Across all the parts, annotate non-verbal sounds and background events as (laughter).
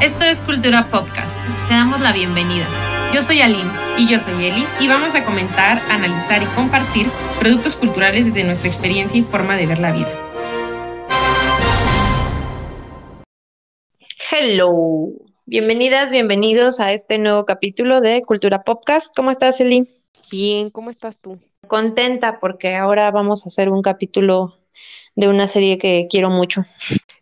Esto es Cultura Podcast. Te damos la bienvenida. Yo soy Aline y yo soy Eli y vamos a comentar, analizar y compartir productos culturales desde nuestra experiencia y forma de ver la vida. Hello. Bienvenidas, bienvenidos a este nuevo capítulo de Cultura Podcast. ¿Cómo estás, Eli? Bien, ¿cómo estás tú? Contenta porque ahora vamos a hacer un capítulo de una serie que quiero mucho.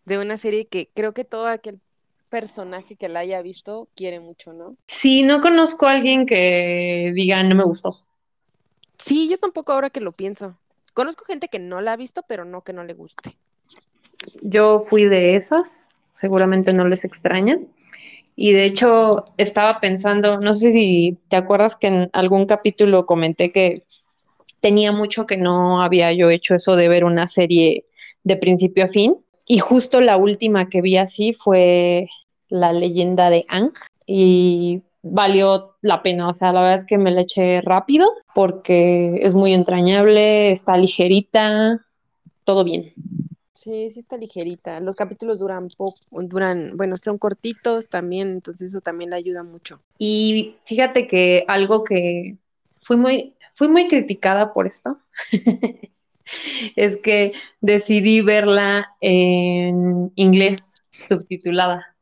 De una serie que creo que todo aquel personaje que la haya visto quiere mucho, ¿no? Sí, no conozco a alguien que diga no me gustó. Sí, yo tampoco ahora que lo pienso. Conozco gente que no la ha visto, pero no que no le guste. Yo fui de esas, seguramente no les extraña. Y de hecho estaba pensando, no sé si te acuerdas que en algún capítulo comenté que tenía mucho que no había yo hecho eso de ver una serie de principio a fin. Y justo la última que vi así fue La leyenda de Ang y valió la pena, o sea, la verdad es que me la eché rápido porque es muy entrañable, está ligerita, todo bien. Sí, sí está ligerita. Los capítulos duran poco, duran, bueno, son cortitos también, entonces eso también le ayuda mucho. Y fíjate que algo que fui muy, fui muy criticada por esto. (laughs) (laughs) es que decidí verla en inglés subtitulada.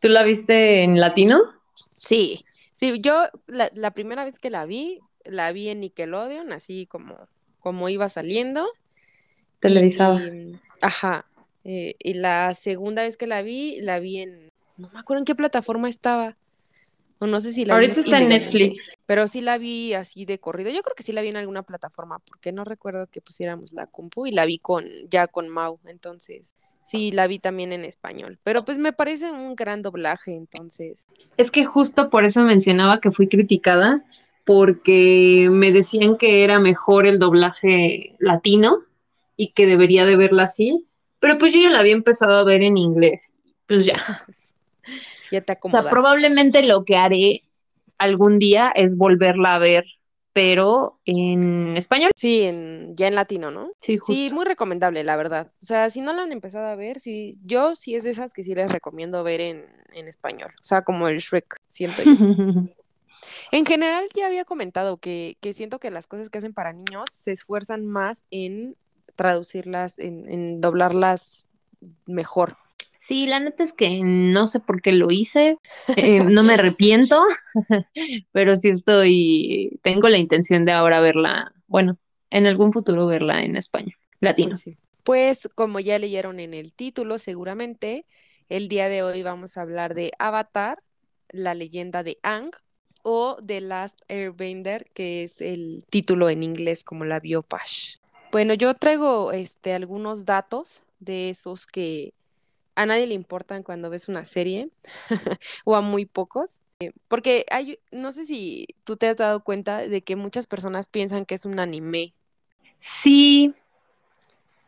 ¿Tú la viste en latino? Sí, sí, yo la, primera vez que la vi, la vi en Nickelodeon, así como, como iba saliendo. Televisada. ajá. Eh, y la segunda vez que la vi, la vi en, no me acuerdo en qué plataforma estaba. O no sé si la Ahorita está en Netflix. Pero sí la vi así de corrido. Yo creo que sí la vi en alguna plataforma, porque no recuerdo que pusiéramos la compu y la vi con, ya con Mau. Entonces, sí la vi también en español. Pero pues me parece un gran doblaje, entonces. Es que justo por eso mencionaba que fui criticada, porque me decían que era mejor el doblaje latino y que debería de verla así. Pero pues yo ya la había empezado a ver en inglés. Pues ya. (laughs) ya te acomodaste. probablemente lo que haré algún día es volverla a ver, pero en español. Sí, en, ya en latino, ¿no? Sí, sí, muy recomendable, la verdad. O sea, si no la han empezado a ver, sí, yo sí es de esas que sí les recomiendo ver en, en español. O sea, como el Shrek, siento yo. (laughs) en general, ya había comentado que, que siento que las cosas que hacen para niños se esfuerzan más en traducirlas, en, en doblarlas mejor. Sí, la neta es que no sé por qué lo hice, eh, no me arrepiento, (laughs) pero sí estoy, tengo la intención de ahora verla, bueno, en algún futuro verla en español, latino. Pues, pues como ya leyeron en el título, seguramente, el día de hoy vamos a hablar de Avatar, la leyenda de Ang, o The Last Airbender, que es el título en inglés como la biopash. Bueno, yo traigo este, algunos datos de esos que a nadie le importan cuando ves una serie (laughs) o a muy pocos. Eh, porque hay, no sé si tú te has dado cuenta de que muchas personas piensan que es un anime. Sí,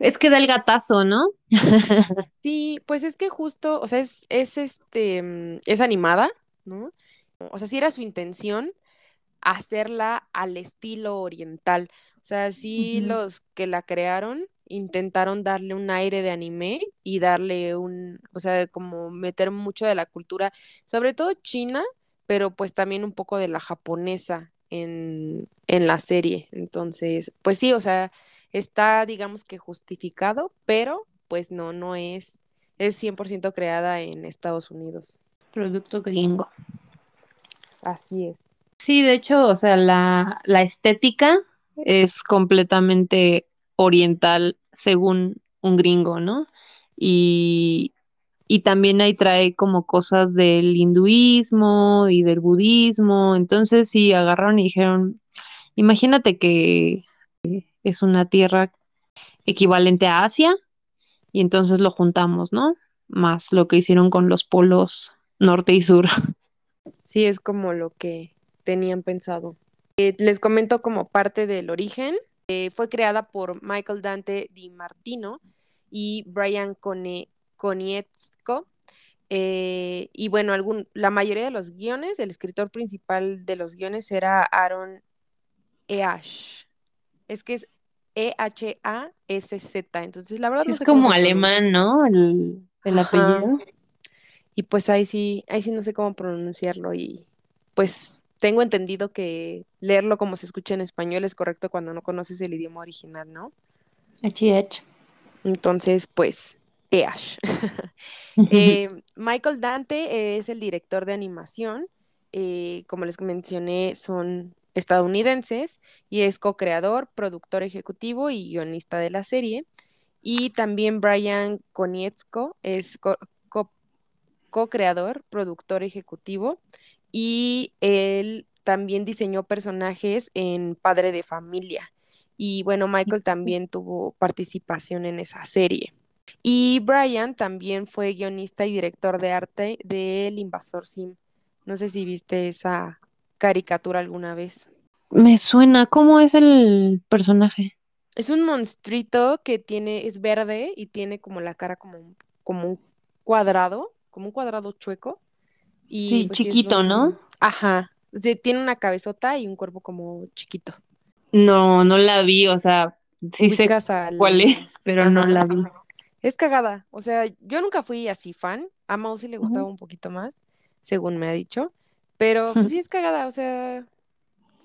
es que da el gatazo, ¿no? (laughs) sí, pues es que justo, o sea, es, es este, mm, es animada, ¿no? O sea, sí era su intención hacerla al estilo oriental. O sea, sí los que la crearon intentaron darle un aire de anime y darle un, o sea, como meter mucho de la cultura, sobre todo china, pero pues también un poco de la japonesa en, en la serie. Entonces, pues sí, o sea, está, digamos que justificado, pero pues no, no es, es 100% creada en Estados Unidos. Producto gringo. Así es. Sí, de hecho, o sea, la, la estética es completamente oriental según un gringo, ¿no? Y, y también ahí trae como cosas del hinduismo y del budismo. Entonces sí, agarraron y dijeron, imagínate que es una tierra equivalente a Asia y entonces lo juntamos, ¿no? Más lo que hicieron con los polos norte y sur. (laughs) Sí, es como lo que tenían pensado. Eh, les comento como parte del origen. Eh, fue creada por Michael Dante Di Martino y Brian Konietzko. Eh, y bueno, algún, la mayoría de los guiones, el escritor principal de los guiones era Aaron Eash. Es que es E-H-A-S-Z. Entonces, la verdad no es como alemán, ¿no? El, apellido. Y pues ahí sí, ahí sí no sé cómo pronunciarlo y pues tengo entendido que leerlo como se escucha en español es correcto cuando no conoces el idioma original, ¿no? H.H. Entonces, pues, EASH. (laughs) Eh, Michael Dante es el director de animación. eh, como les mencioné, son estadounidenses y es co-creador, productor ejecutivo y guionista de la serie. Y también Brian Konietzko es co- co-creador, productor ejecutivo y él también diseñó personajes en Padre de Familia. Y bueno, Michael también tuvo participación en esa serie. Y Brian también fue guionista y director de arte del Invasor Sim. No sé si viste esa caricatura alguna vez. Me suena, ¿cómo es el personaje? Es un monstruito que tiene, es verde y tiene como la cara como, como un cuadrado, como un cuadrado chueco. Y Sí, pues chiquito, ¿no? Ajá. Sí, tiene una cabezota y un cuerpo como chiquito. No, no la vi, o sea, sí sé al- cuál es, pero no la vi. Es cagada. O sea, yo nunca fui así fan. A Mau sí le gustaba un poquito más, según me ha dicho. Pero pues, sí es cagada, o sea,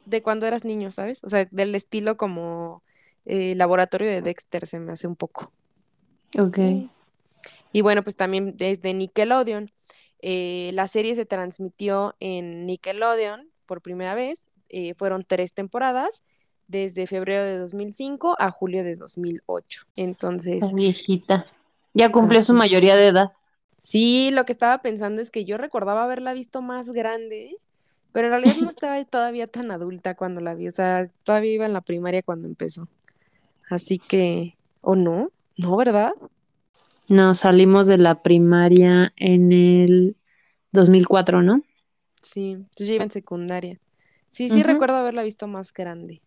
de cuando eras niño, ¿sabes? O sea, del estilo como eh, laboratorio de Dexter se me hace un poco. Ok. Y bueno, pues también desde Nickelodeon. Eh, la serie se transmitió en Nickelodeon por primera vez. eh, fueron tres temporadas, desde febrero de 2005 a julio de 2008. Entonces, Está viejita. Ya cumplió su mayoría de edad. sí, lo que estaba pensando es que yo recordaba haberla visto más grande, pero en realidad no estaba todavía tan adulta cuando la vi. O sea, todavía iba en la primaria cuando empezó. Así que, ¿o no? No, ¿verdad? No, salimos de la primaria en el 2004, ¿no? Sí, yo iba en secundaria. Sí, sí recuerdo haberla visto más grande.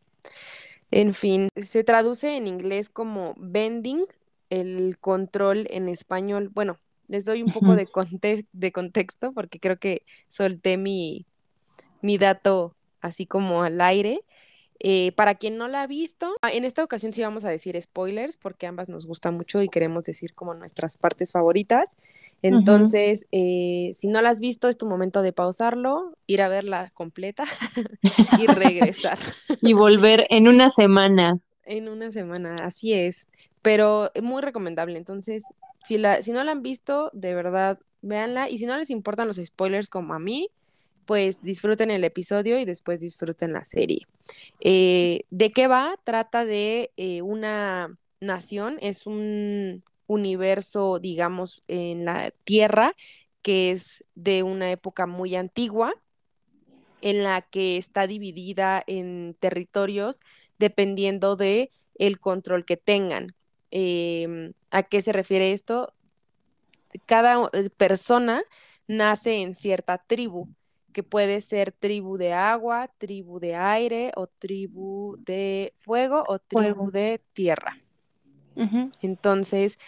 En fin, se traduce en inglés como bending, el control en español. Bueno, les doy un poco de, conte- de contexto porque creo que solté mi, mi dato así como al aire. Eh, para quien no la ha visto, ah, en esta ocasión sí vamos a decir spoilers porque ambas nos gusta mucho y queremos decir como nuestras partes favoritas. Entonces, eh, si no la has visto, es tu momento de pausarlo, ir a verla completa (laughs) y regresar (laughs) Y volver en una semana. en una semana. Así es, pero muy recomendable. Entonces, si, la, si no la han visto, de verdad, véanla. Y si no les importan los spoilers como a mí, pues disfruten el episodio y después disfruten la serie. Eh, ¿De qué va? Trata de eh, una nación, es un universo, digamos, en la Tierra, que es de una época muy antigua, en la que está dividida en territorios dependiendo de el control que tengan. Em, ¿a qué se refiere esto? Cada eh, persona nace en cierta tribu, que puede ser tribu de agua, tribu de aire, o tribu de fuego, o tribu Fuego. de tierra. Entonces,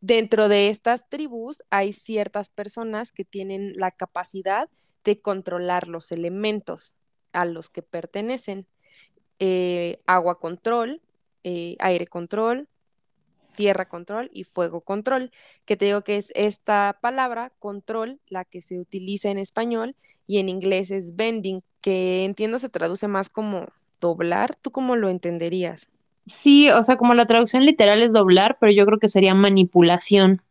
dentro de estas tribus hay ciertas personas que tienen la capacidad de controlar los elementos a los que pertenecen. Eh, agua control, eh, aire control, tierra control y fuego control, que te digo que es esta palabra, control, la que se utiliza en español y en inglés es bending, que entiendo se traduce más como doblar. ¿Tú cómo lo entenderías? Sí, o sea, como la traducción literal es doblar, pero yo creo que sería manipulación.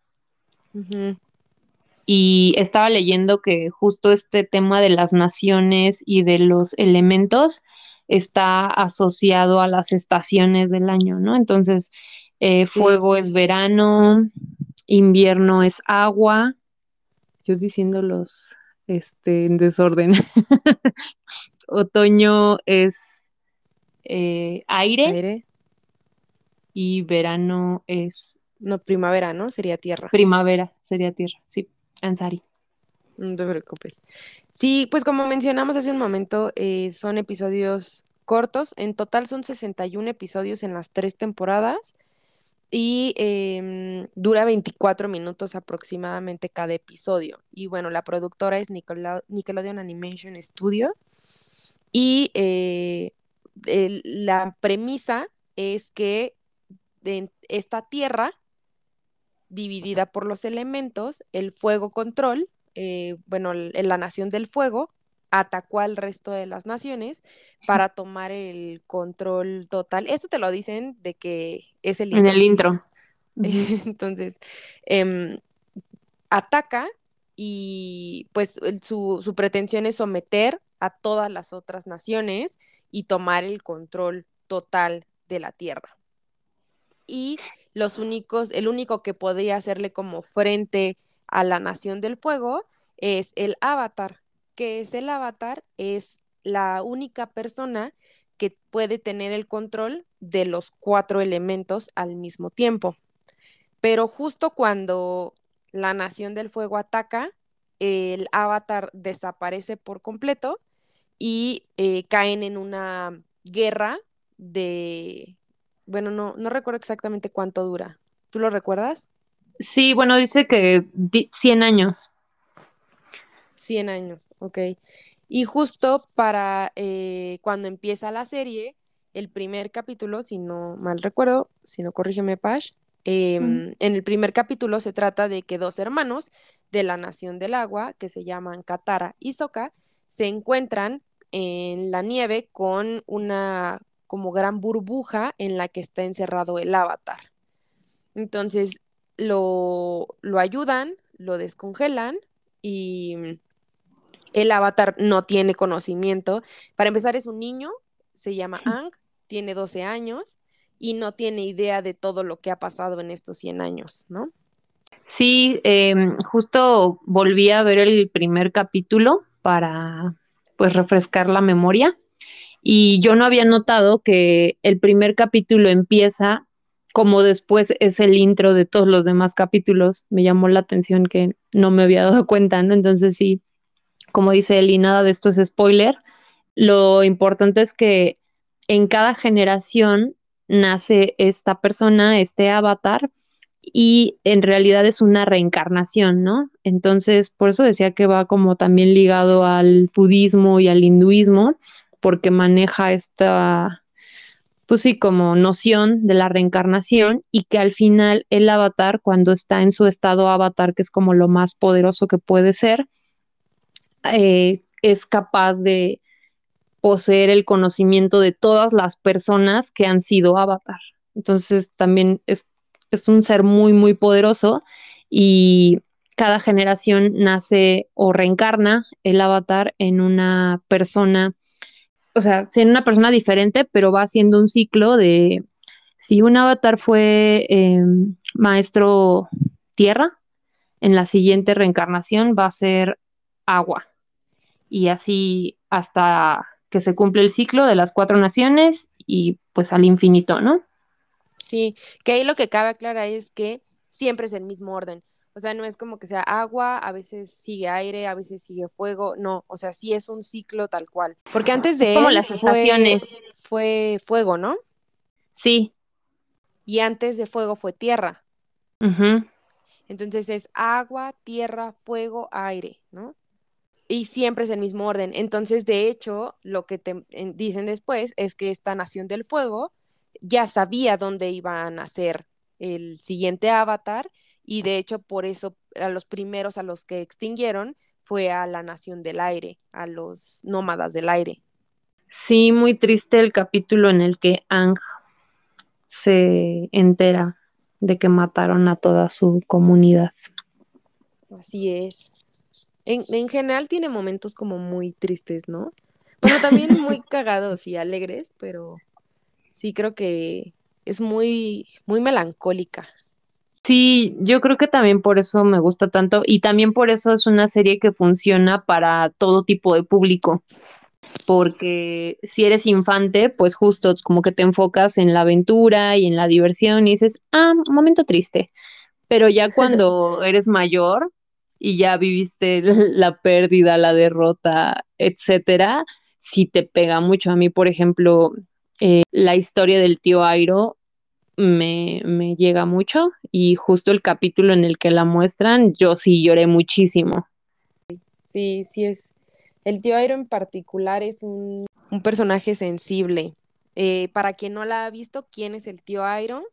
Y estaba leyendo que justo este tema de las naciones y de los elementos está asociado a las estaciones del año, ¿no? Entonces, eh, Sí. fuego es verano, invierno es agua. Yo diciéndolos este, en desorden. (laughs) Otoño es eh, aire Aire, y verano es no, primavera, ¿no? Sería tierra. primavera, sería tierra. Sí, Ansari. No te preocupes. Sí, pues como mencionamos hace un momento, eh, son episodios cortos. En total son 61 episodios en las tres temporadas y em, dura 24 minutos aproximadamente cada episodio. Y bueno, la productora es Nickelode- Nickelodeon Animation Studio. Y eh, el- la premisa es que esta tierra, dividida por los elementos, el fuego control eh, bueno, en la Nación del Fuego atacó al resto de las naciones para tomar el control total. Esto te lo dicen de que es el En el intro. (laughs) Entonces, em, ataca y pues su, su pretensión es someter a todas las otras naciones y tomar el control total de la tierra. Y los únicos, el único que podía hacerle como frente a la Nación del Fuego es el avatar. Que es el avatar? Es la única persona que puede tener el control de los cuatro elementos al mismo tiempo. Pero justo cuando la Nación del Fuego ataca, el avatar desaparece por completo y eh, caen en una guerra de, bueno, no, no recuerdo exactamente cuánto dura. ¿Tú lo recuerdas? Sí, bueno, dice que 100 años. 100 años, ok. Y justo para eh, cuando empieza la serie, el primer capítulo, si no mal recuerdo, si no corrígeme, Pash, em, en el primer capítulo se trata de que dos hermanos de la Nación del Agua, que se llaman Katara y Soka, se encuentran en la nieve con una como gran burbuja en la que está encerrado el avatar. Entonces lo, lo ayudan, lo descongelan y el avatar no tiene conocimiento. Para empezar, es un niño, se llama Ang, tiene 12 años y no tiene idea de todo lo que ha pasado en estos 100 años, ¿no? Sí, em, justo volví a ver el primer capítulo para pues refrescar la memoria y yo no había notado que el primer capítulo empieza como después es el intro de todos los demás capítulos. Me llamó la atención que no me había dado cuenta, ¿no? Entonces sí, como dice Eli, nada de esto es spoiler. Lo importante es que en cada generación nace esta persona, este avatar, y en realidad es una reencarnación, ¿no? Entonces, por eso decía que va como también ligado al budismo y al hinduismo, porque maneja esta, pues sí, como noción de la reencarnación y que al final el avatar, cuando está en su estado avatar, que es como lo más poderoso que puede ser, eh, es capaz de poseer el conocimiento de todas las personas que han sido avatar. Entonces también es, es un ser muy, muy poderoso y cada generación nace o reencarna el avatar en una persona o sea, ser una persona diferente, pero va haciendo un ciclo de, si un avatar fue em, maestro tierra, en la siguiente reencarnación va a ser agua. Y así hasta que se cumple el ciclo de las cuatro naciones y pues al infinito, ¿no? Sí, que ahí lo que cabe aclarar es que siempre es el mismo orden. O sea, no es como que sea agua, a veces sigue aire, a veces sigue fuego, no, o sea, sí es un ciclo tal cual. Porque antes de como las fue, fue, fuego, ¿no? Sí. Y antes de fuego fue tierra. Entonces es agua, tierra, fuego, aire, ¿no? Y siempre es el mismo orden. Entonces, de hecho, lo que te dicen después es que esta nación del fuego ya sabía dónde iba a nacer el siguiente avatar y de hecho por eso a los primeros a los que extinguieron fue a la nación del aire, a los nómadas del aire. Sí, muy triste el capítulo en el que Ang se entera de que mataron a toda su comunidad. Así es. En, en general tiene momentos como muy tristes, ¿no? Bueno, también muy (laughs) cagados y alegres, pero sí creo que es muy, muy melancólica Sí, yo creo que también por eso me gusta tanto y también por eso es una serie que funciona para todo tipo de público. Porque si eres infante, pues justo como que te enfocas en la aventura y en la diversión y dices, ah, un momento triste. Pero ya (laughs) cuando eres mayor y ya viviste (laughs) la pérdida, la derrota, etcétera, sí te pega mucho. A mí, por ejemplo, eh, la historia del tío Airo me, me llega mucho y justo el capítulo en el que la muestran, yo sí lloré muchísimo. Sí, sí es. El tío Airo en particular es un, un personaje sensible. Eh, para quien no la ha visto, ¿quién es el tío Airo?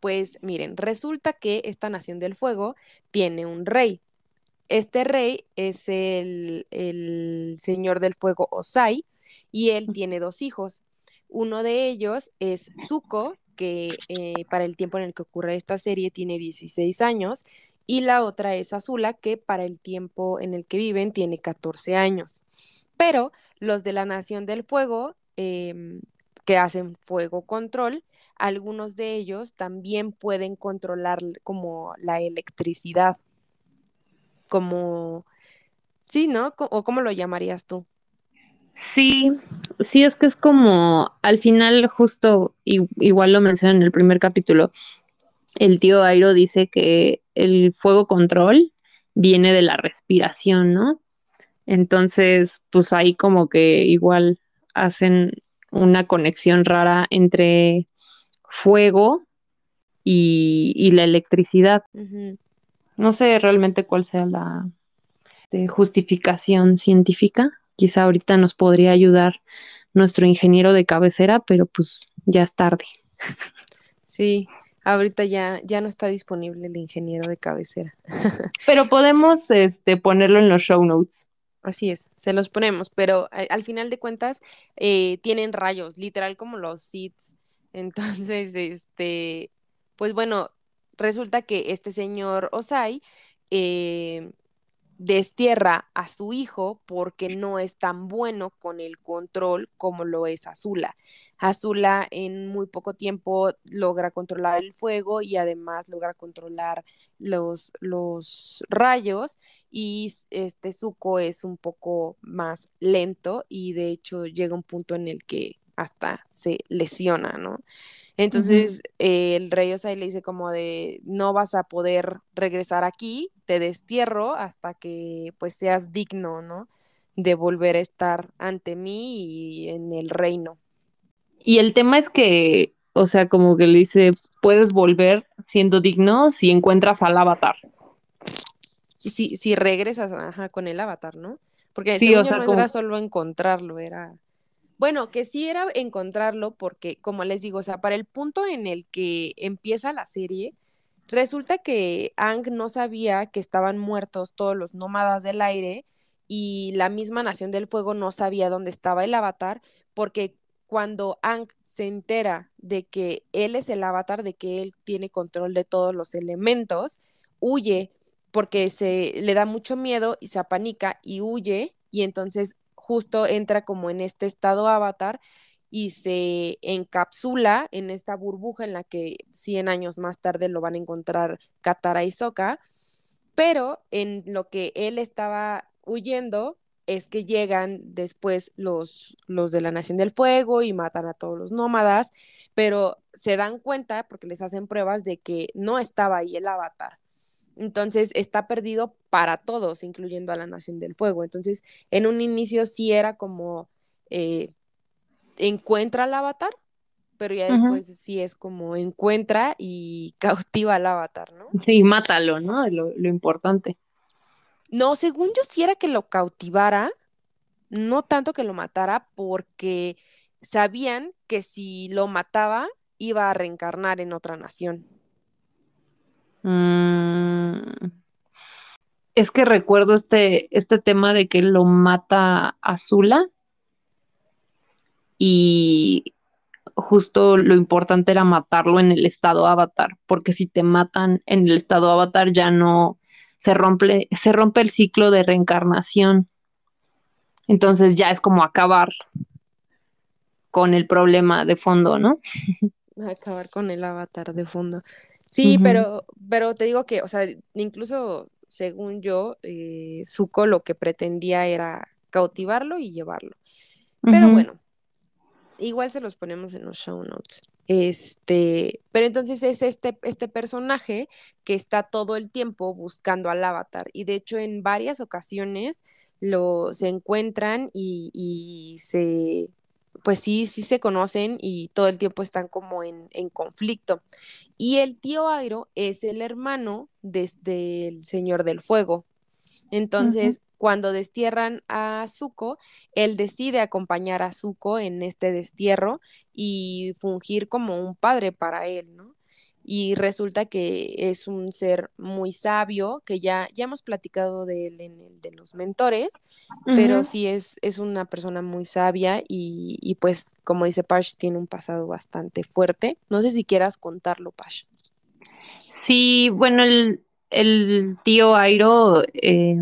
Pues miren, resulta que esta Nación del Fuego tiene un rey. Este rey es el, el señor del fuego Osai y él tiene dos hijos. Uno de ellos es Zuko, que eh, para el tiempo en el que ocurre esta serie tiene 16 años, y la otra es Azula, que para el tiempo en el que viven tiene 14 años. Pero los de la Nación del Fuego, em, que hacen fuego control, algunos de ellos también pueden controlar como la electricidad, como, sí, ¿no? ¿O cómo lo llamarías tú? Sí, sí, es que es como, al final, justo, igual lo mencioné en el primer capítulo, el tío Airo dice que el fuego control viene de la respiración, ¿no? Entonces, pues ahí como que igual hacen una conexión rara entre fuego y, la electricidad. No sé realmente cuál sea la justificación científica. Quizá ahorita nos podría ayudar nuestro ingeniero de cabecera, pero pues ya es tarde. Sí, ahorita ya, ya no está disponible el ingeniero de cabecera. (laughs) pero podemos este, ponerlo en los show notes. Así es, se los ponemos, pero al final de cuentas eh, tienen rayos, literal como los seeds. (laughs) Entonces, este, pues bueno, resulta que este señor Osai eh, destierra a su hijo porque no es tan bueno con el control como lo es Azula. Azula en muy poco tiempo logra controlar el fuego y además logra controlar los, los rayos y este Zuko es un poco más lento y de hecho llega un punto en el que hasta se lesiona, ¿no? Entonces el rey Osai le dice como de no vas a poder regresar aquí, te destierro hasta que pues seas digno, ¿no? De volver a estar ante mí y en el reino. Y el tema es que, o sea, como que le dice, puedes volver siendo digno si encuentras al avatar. Si, si regresas con el avatar, ¿no? Porque sí, o sea, no era solo encontrarlo, era bueno, que sí era encontrarlo porque, como les digo, o sea, para el punto en el que empieza la serie, resulta que Ang no sabía que estaban muertos todos los nómadas del aire y la misma Nación del Fuego no sabía dónde estaba el avatar porque cuando Ang se entera de que él es el avatar, de que él tiene control de todos los elementos, huye porque se le da mucho miedo y se apanica y huye y entonces justo entra como en este estado avatar y se encapsula en esta burbuja en la que 100 años más tarde lo van a encontrar Katara y Sokka, pero en lo que él estaba huyendo es que llegan después los, los de la Nación del Fuego y matan a todos los nómadas, pero se dan cuenta porque les hacen pruebas de que no estaba ahí el avatar. Entonces está perdido para todos, incluyendo a la Nación del Fuego. Entonces, en un inicio sí era como eh, encuentra al avatar, pero ya después sí es como encuentra y (laughs) cautiva al avatar, ¿no? Sí, mátalo, ¿no? Lo, lo importante. No, según yo sí era que lo cautivara, no tanto que lo matara, porque sabían que si lo mataba iba a reencarnar en otra nación. Mm, es que recuerdo este, este tema de que lo mata Azula y justo lo importante era matarlo en el estado avatar, porque si te matan en el estado avatar ya no se rompe, se rompe el ciclo de reencarnación. Entonces ya es como acabar con el problema de fondo, ¿no? (laughs) Acabar con el avatar de fondo. Sí, pero, pero te digo que, o sea, incluso según yo, eh, Zuko lo que pretendía era cautivarlo y llevarlo. Pero bueno, igual se los ponemos en los show notes. Este, pero entonces es este, este personaje que está todo el tiempo buscando al avatar. Y de hecho, en varias ocasiones lo se encuentran y, y se pues sí, sí se conocen y todo el tiempo están como en, conflicto. Y el tío Airo es el hermano desde el Señor del Fuego. Entonces, cuando destierran a Zuko, él decide acompañar a Zuko en este destierro y fungir como un padre para él, ¿no? Y resulta que es un ser muy sabio, que ya, ya hemos platicado de él en el de los mentores, pero sí es, es una persona muy sabia y, y, pues como dice Pash, tiene un pasado bastante fuerte. No sé si quieras contarlo, Pash. Sí, bueno, el, el tío Airo eh,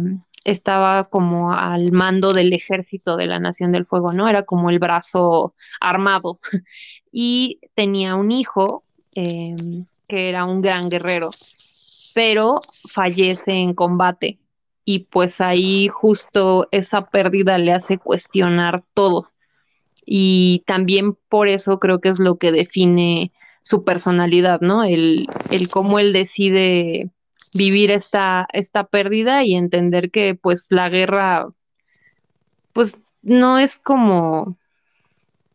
estaba como al mando del ejército de la Nación del Fuego, ¿no? Era como el brazo armado (laughs) y tenía un hijo eh, que era un gran guerrero, pero fallece en combate y pues ahí justo esa pérdida le hace cuestionar todo y también por eso creo que es lo que define su personalidad, ¿no? El, el cómo él decide vivir esta, esta pérdida y entender que pues la guerra pues no es como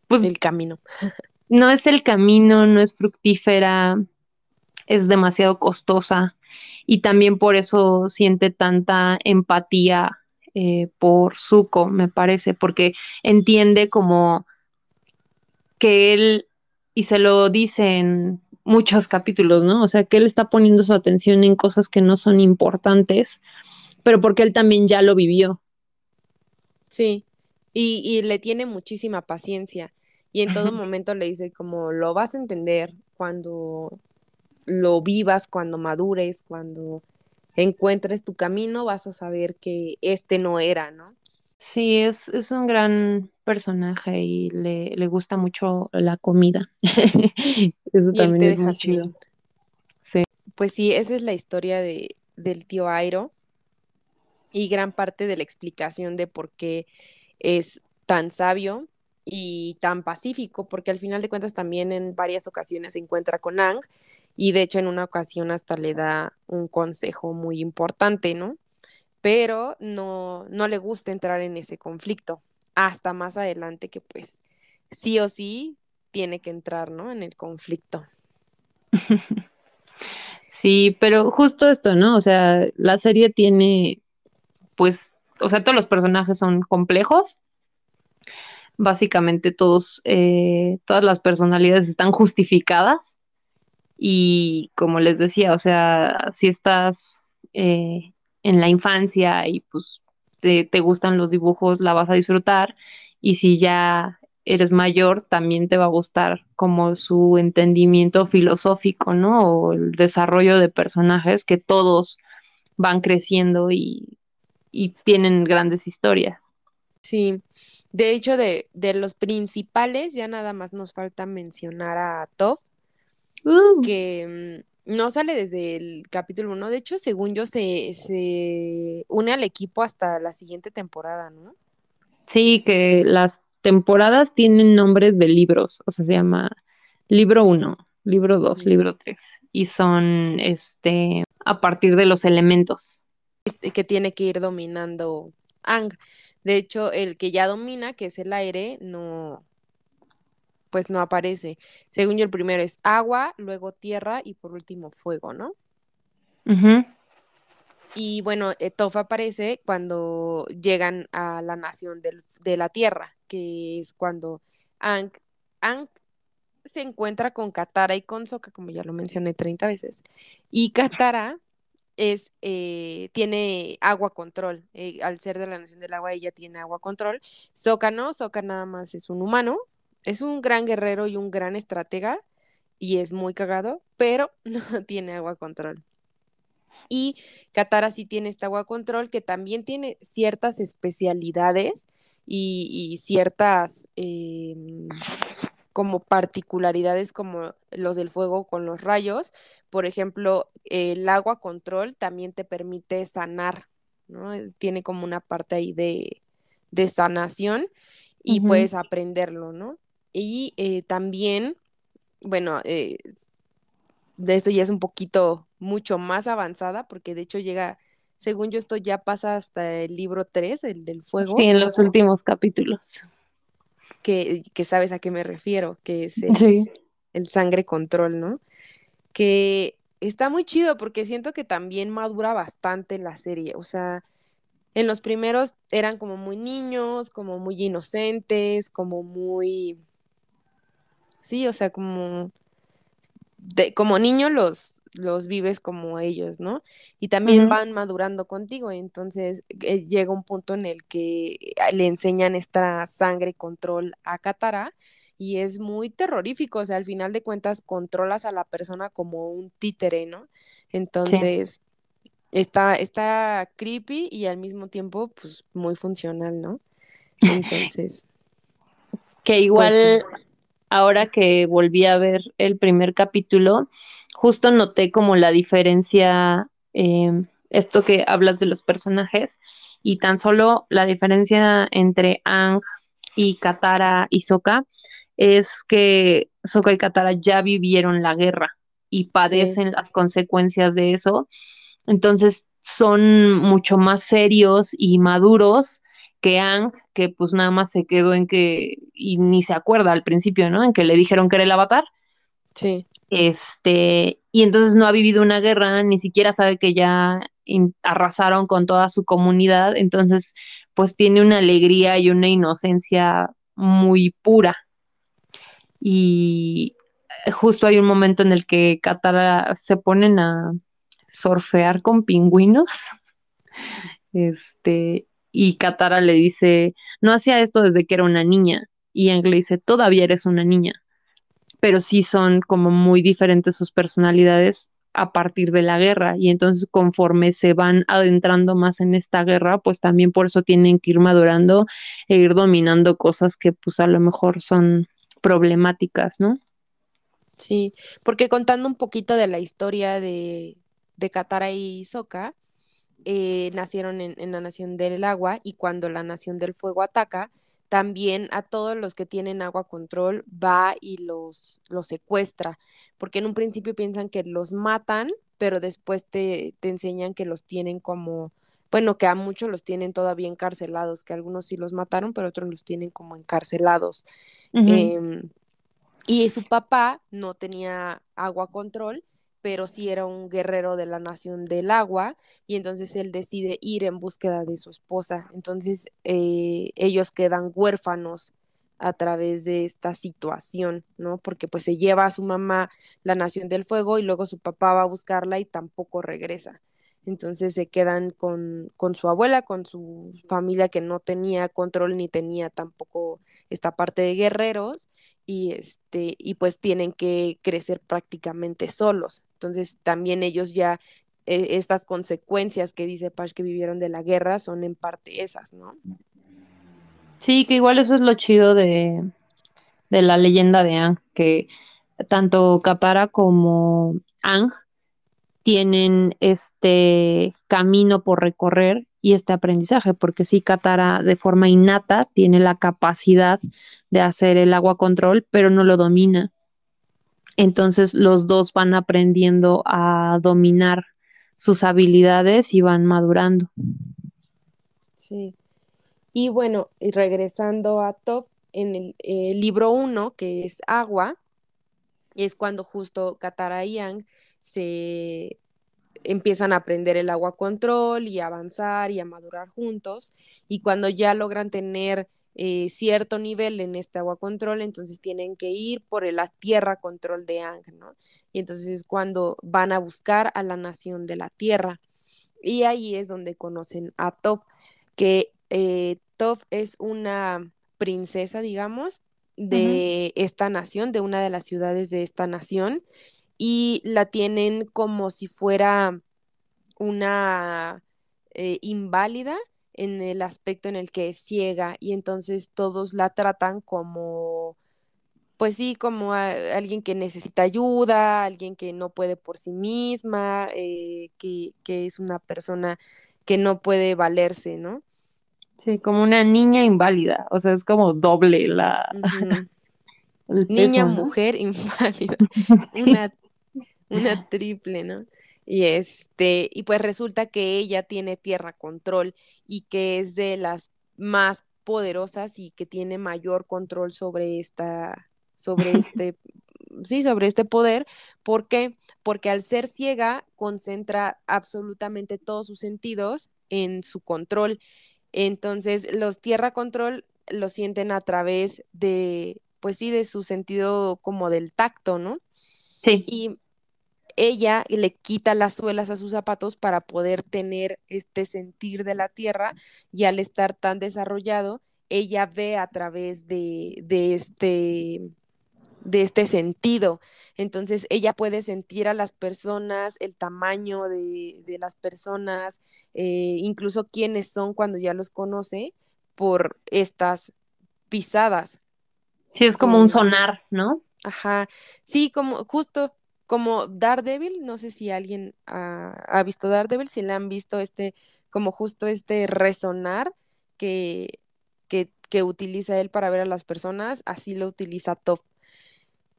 pues el camino. (laughs) no es el camino, no es fructífera, es demasiado costosa y también por eso siente tanta empatía eh, por Zuko, me parece, porque entiende como que él, y se lo dice en muchos capítulos, ¿no? O sea, que él está poniendo su atención en cosas que no son importantes, pero porque él también ya lo vivió. Sí, y, y le tiene muchísima paciencia y en todo momento le dice como lo vas a entender cuando lo vivas, cuando madures, cuando encuentres tu camino, vas a saber que este no era, ¿no? Sí, es, es un gran personaje y le, le gusta mucho la comida. (laughs) Eso también es muy chido. Sí. Pues sí, esa es la historia de, del tío Airo y gran parte de la explicación de por qué es tan sabio y tan pacífico, porque al final de cuentas también en varias ocasiones se encuentra con Ang y de hecho en una ocasión hasta le da un consejo muy importante, ¿no? Pero no, no le gusta entrar en ese conflicto hasta más adelante que pues sí o sí tiene que entrar, ¿no? En el conflicto. (laughs) Sí, pero justo esto, ¿no? O sea, la serie tiene, pues, o sea, todos los personajes son complejos, básicamente todos, eh, todas las personalidades están justificadas y como les decía, o sea, si estás eh, en la infancia y pues te, te, gustan los dibujos, la vas a disfrutar y si ya eres mayor, también te va a gustar como su entendimiento filosófico, ¿no? O el desarrollo de personajes que todos van creciendo y, y tienen grandes historias. Sí, de hecho, de, de, los principales, ya nada más nos falta mencionar a Top, uh. que mm, no sale desde el capítulo 1. De hecho, según yo, se, se une al equipo hasta la siguiente temporada, ¿no? Sí, que las temporadas tienen nombres de libros, o sea, se llama libro 1, libro 2, libro 3, y son este a partir de los elementos. Que tiene que ir dominando Ang. De hecho, el que ya domina, que es el aire, no, pues no aparece. Según yo, el primero es agua, luego tierra y por último fuego, ¿no? Y bueno, eh, Tofa aparece cuando llegan a la nación de la tierra, que es cuando Ang, se encuentra con Katara y con Sokka, como ya lo mencioné 30 veces. Y Katara es, eh, tiene agua control. Eh, al ser de la Nación del Agua, ella tiene agua control. Soka no, Soka nada más es un humano. Es un gran guerrero y un gran estratega. Y es muy cagado, pero (laughs) no tiene agua control. Y Katara sí tiene este agua control que también tiene ciertas especialidades y, ciertas em, como particularidades como los del fuego con los rayos. Por ejemplo, el agua control también te permite sanar, ¿no? Eh, tiene como una parte ahí de, sanación y puedes aprenderlo, ¿no? Y eh, también, bueno, eh, de esto ya es un poquito mucho más avanzada porque de hecho llega, según yo esto ya pasa hasta el libro 3, el del fuego. Sí, en los últimos capítulos que, sabes a qué me refiero, que es el, el sangre control, ¿no? Que está muy chido porque siento que también madura bastante la serie, o sea, en los primeros eran como muy niños, como muy inocentes, como muy, sí, o sea, como de, como niño los, los vives como ellos, ¿no? Y también van madurando contigo, entonces eh, llega un punto en el que le enseñan esta sangre control a Katara y es muy terrorífico, o sea, al final de cuentas controlas a la persona como un títere, ¿no? Entonces, está, está creepy y al mismo tiempo, pues, muy funcional, ¿no? (laughs) Entonces. que pues igual, ahora que volví a ver el primer capítulo, justo noté como la diferencia, eh, esto que hablas de los personajes, y tan solo la diferencia entre Ang y Katara y Sokka es que Sokka y Katara ya vivieron la guerra y padecen las consecuencias de eso. Entonces son mucho más serios y maduros que Ang, que pues nada más se quedó en que, y ni se acuerda al principio, ¿no? En que le dijeron que era el avatar. Sí. Este, y entonces no ha vivido una guerra, ni siquiera sabe que ya arrasaron con toda su comunidad, entonces pues tiene una alegría y una inocencia muy pura y eh, justo hay un momento en el que Katara se ponen a surfear con pingüinos. (laughs) Este, y Katara le dice, no hacía esto desde que era una niña. Y Ang le dice, todavía eres una niña. Pero sí son como muy diferentes sus personalidades a partir de la guerra. Y entonces conforme se van adentrando más en esta guerra, pues también por eso tienen que ir madurando e ir dominando cosas que pues a lo mejor son problemáticas, ¿no? Sí, porque contando un poquito de la historia de, de Katara y Sokka, eh, nacieron en, la Nación del Agua y cuando la Nación del Fuego ataca, también a todos los que tienen agua control va y los, los secuestra, porque en un principio piensan que los matan, pero después te, te enseñan que los tienen como, bueno, que a muchos los tienen todavía encarcelados, que algunos sí los mataron, pero otros los tienen como encarcelados. Em, y su papá no tenía agua control, pero sí era un guerrero de la nación del agua, y entonces él decide ir en búsqueda de su esposa. Entonces eh, ellos quedan huérfanos a través de esta situación, ¿no? Porque pues se lleva a su mamá la nación del fuego y luego su papá va a buscarla y tampoco regresa entonces se quedan con, con, su abuela, con su familia que no tenía control ni tenía tampoco esta parte de guerreros y este y pues tienen que crecer prácticamente solos. Entonces también ellos ya eh, estas consecuencias que dice Pash que vivieron de la guerra son en parte esas, ¿no? Sí, que igual eso es lo chido de, de la leyenda de Ang, que tanto Katara como Ang tienen este camino por recorrer y este aprendizaje, porque sí, Katara de forma innata tiene la capacidad de hacer el agua control, pero no lo domina. Entonces los dos van aprendiendo a dominar sus habilidades y van madurando. Sí. Y bueno, regresando a Top, en el, libro 1, que es Agua, es cuando justo Katara y Yang se empiezan a aprender el agua control y a avanzar y a madurar juntos. Y cuando ya logran tener eh, cierto nivel en este agua control, entonces tienen que ir por la tierra control de Ang, ¿no? Y entonces es cuando van a buscar a la nación de la tierra. Y ahí es donde conocen a Top, que eh, Top es una princesa, digamos, de esta nación, de una de las ciudades de esta nación, y la tienen como si fuera una eh, inválida en el aspecto en el que es ciega y entonces todos la tratan como, pues sí, como alguien que necesita ayuda, alguien que no puede por sí misma, eh, que, es una persona que no puede valerse, ¿no? Sí, como una niña inválida, o sea, es como doble la... (laughs) niña, mujer (laughs) inválida, (laughs) una una triple, ¿no? Y este, y pues resulta que ella tiene tierra control y que es de las más poderosas y que tiene mayor control sobre esta, sobre (laughs) este, sí, sobre este poder. ¿Por qué? Porque al ser ciega concentra absolutamente todos sus sentidos en su control. Entonces, los tierra control lo sienten a través de, pues sí, de su sentido como del tacto, ¿no? Sí. Y ella le quita las suelas a sus zapatos para poder tener este sentir de la tierra y al estar tan desarrollado, ella ve a través de, de este de este sentido. Entonces ella puede sentir a las personas, el tamaño de, de las personas, eh, incluso quiénes son cuando ya los conoce por estas pisadas. Sí, es como un sonar, ¿no? Ajá, sí, como justo como Daredevil, no sé si alguien ha, ha visto Daredevil, si le han visto este, como justo este resonar que, que, que utiliza él para ver a las personas, así lo utiliza Top.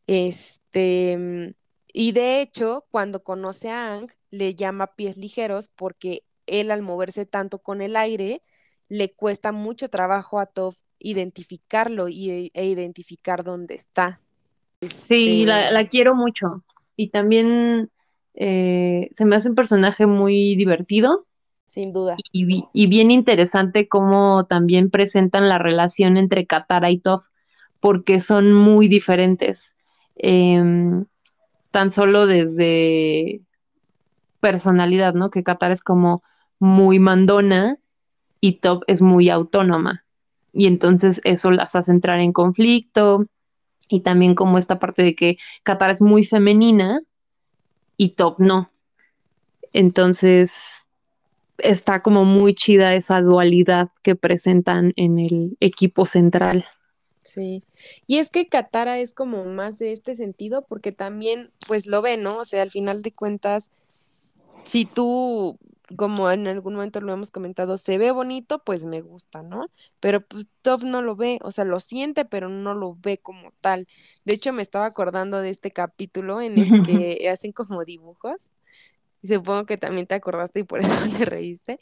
Este, mm, y de hecho, cuando conoce a Ang, le llama pies ligeros porque él al moverse tanto con el aire, le cuesta mucho trabajo a Toph identificarlo y, e identificar dónde está. Sí, la, Este, la quiero mucho. Y también eh, se me hace un personaje muy divertido sin duda. y, bi- y bien interesante cómo también presentan la relación entre Katara y Toph, porque son muy diferentes. Em, tan solo desde personalidad, ¿no? Que Katara es como muy mandona y Toph es muy autónoma. Y entonces eso las hace entrar en conflicto. Y también como esta parte de que Katara es muy femenina y Top no. Entonces está como muy chida esa dualidad que presentan en el equipo central. Sí. Y es que Katara es como más de este sentido porque también pues lo ve, ¿no? O sea, al final de cuentas, si tú, como en algún momento lo hemos comentado, se ve bonito, pues me gusta, ¿no? Pero pues Toph no lo ve, o sea, lo siente, pero no lo ve como tal. De hecho, me estaba acordando de este capítulo en el (laughs) que hacen como dibujos. Y supongo que también te acordaste y por (laughs) eso te reíste.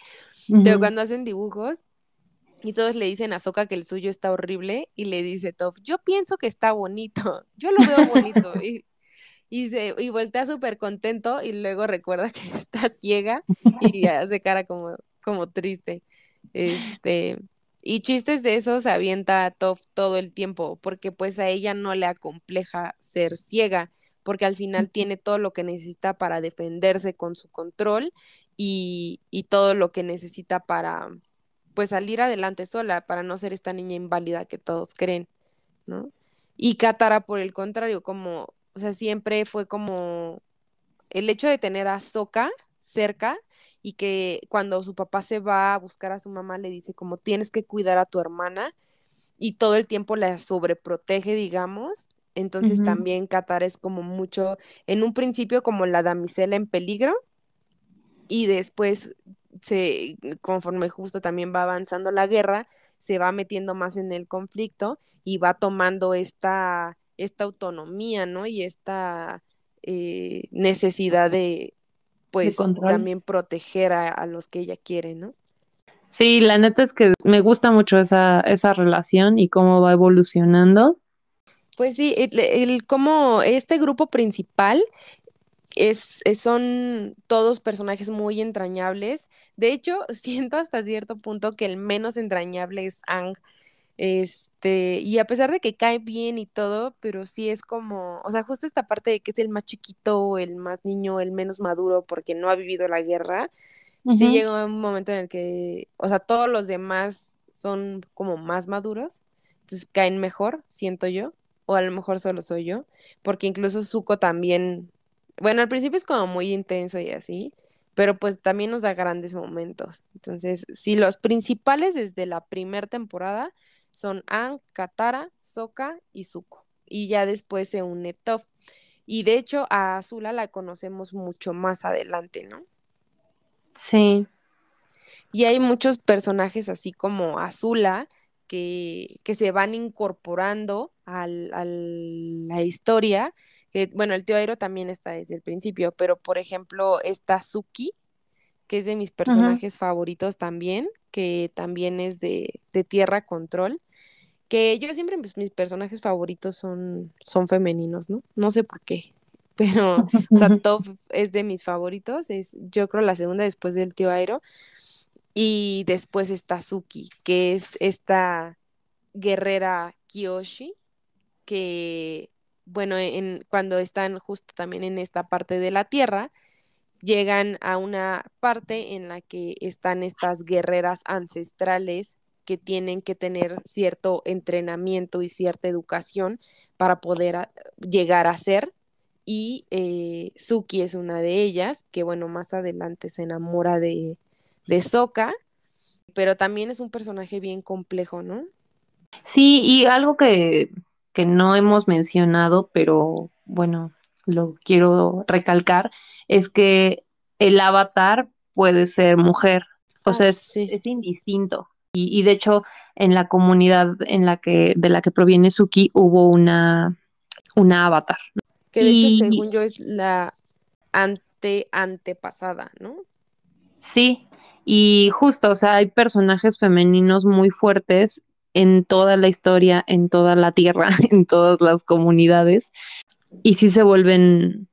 Pero Ujú. cuando hacen dibujos y todos le dicen a Soka que el suyo está horrible y le dice Toph, yo pienso que está bonito, (laughs) yo lo veo bonito. Y, y, se, y voltea súper contento y luego recuerda que (laughs) está ciega y (laughs) hace cara como, como triste. Este, y chistes de eso se avienta a Toph todo el tiempo, porque pues a ella no le acompleja ser ciega, porque al final tiene todo lo que necesita para defenderse con su control y, y todo lo que necesita para pues salir adelante sola, para no ser esta niña inválida que todos creen, ¿no? Y Katara, por el contrario, como, o sea, siempre fue como el hecho de tener a Sokka cerca y que cuando su papá se va a buscar a su mamá le dice como tienes que cuidar a tu hermana y todo el tiempo la sobreprotege, digamos. Entonces también Katara es como mucho, en un principio como la damisela en peligro y después se, conforme justo también va avanzando la guerra, se va metiendo más en el conflicto y va tomando esta, esta autonomía, ¿no? Y esta eh, necesidad de, pues, también proteger a, a los que ella quiere, ¿no? Sí, la neta es que me gusta mucho esa, esa relación y cómo va evolucionando. Pues sí, el, el- como este grupo principal es, es- son todos personajes muy entrañables. De hecho, (laughs) siento hasta cierto punto que el menos entrañable es Ang. Este, y a pesar de que cae bien y todo, pero sí es como, o sea, justo esta parte de que es el más chiquito, el más niño, el menos maduro porque no ha vivido la guerra, sí llega un momento en el que, o sea, todos los demás son como más maduros, entonces caen mejor, siento yo, o a lo mejor solo soy yo, porque incluso Zuko también, bueno, al principio es como muy intenso y así, pero pues también nos da grandes momentos. Entonces, sí, los principales desde la primera temporada son Aang, Katara, Sokka y Zuko, y ya después se une Toph. Y de hecho a Azula la conocemos mucho más adelante, ¿no? Sí, Y hay muchos personajes así como Azula que, que se van incorporando al, a la historia. Que, bueno, el tío Airo también está desde el principio, pero por ejemplo está Suki, que es de mis personajes favoritos también, que también es de, de Tierra Control. Que yo siempre mis, mis personajes favoritos son, son femeninos, ¿no? No sé por qué. (laughs) Pero, o sea, (laughs) es de mis favoritos, es yo creo la segunda después del tío Airo. Y después está Suki, que es esta guerrera Kyoshi, que bueno, en, cuando están justo también en esta parte de la Tierra, llegan a una parte en la que están estas guerreras ancestrales que tienen que tener cierto entrenamiento y cierta educación para poder llegar a ser. Y eh, Suki es una de ellas, que bueno, más adelante se enamora de, de Soka, pero también es un personaje bien complejo, ¿no? Sí, y algo que, que no hemos mencionado, pero bueno, lo quiero recalcar, es que el avatar puede ser mujer, o sea, ah, es, es indistinto. Y, y, de hecho, en la comunidad en la que, de la que proviene Suki hubo una, una avatar. Que de hecho, según yo, es la ante antepasada, ¿no? Sí, y justo, o sea, hay personajes femeninos muy fuertes en toda la historia, en toda la tierra, (laughs) en todas las comunidades, y sí se vuelven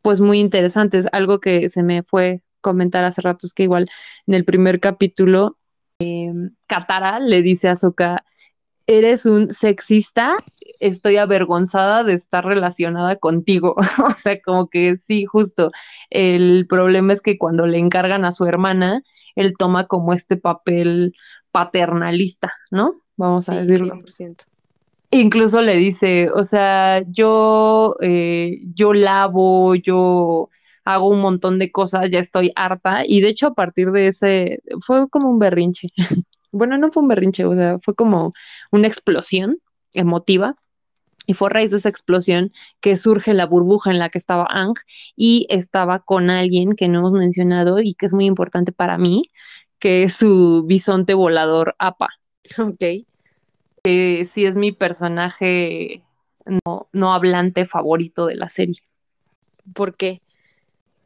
pues muy interesantes. Algo que se me fue comentar hace rato es que igual en el primer capítulo, eh, Katara le dice a Sokka, eres un sexista, estoy avergonzada de estar relacionada contigo. (laughs) o sea, como que sí, justo. El problema es que cuando le encargan a su hermana, él toma como este papel paternalista, ¿no? Vamos a decirlo. 100%. Incluso le dice, o sea, yo, eh, yo lavo, yo hago un montón de cosas, ya estoy harta. Y de hecho, a partir de ese, fue como un berrinche. (laughs) bueno, no fue un berrinche, o sea, fue como una explosión emotiva. Y fue a raíz de esa explosión que surge la burbuja en la que estaba Ang y estaba con alguien que no hemos mencionado y que es muy importante para mí, que es su bisonte volador APA. Ok que sí es mi personaje no, no hablante favorito de la serie. ¿Por qué?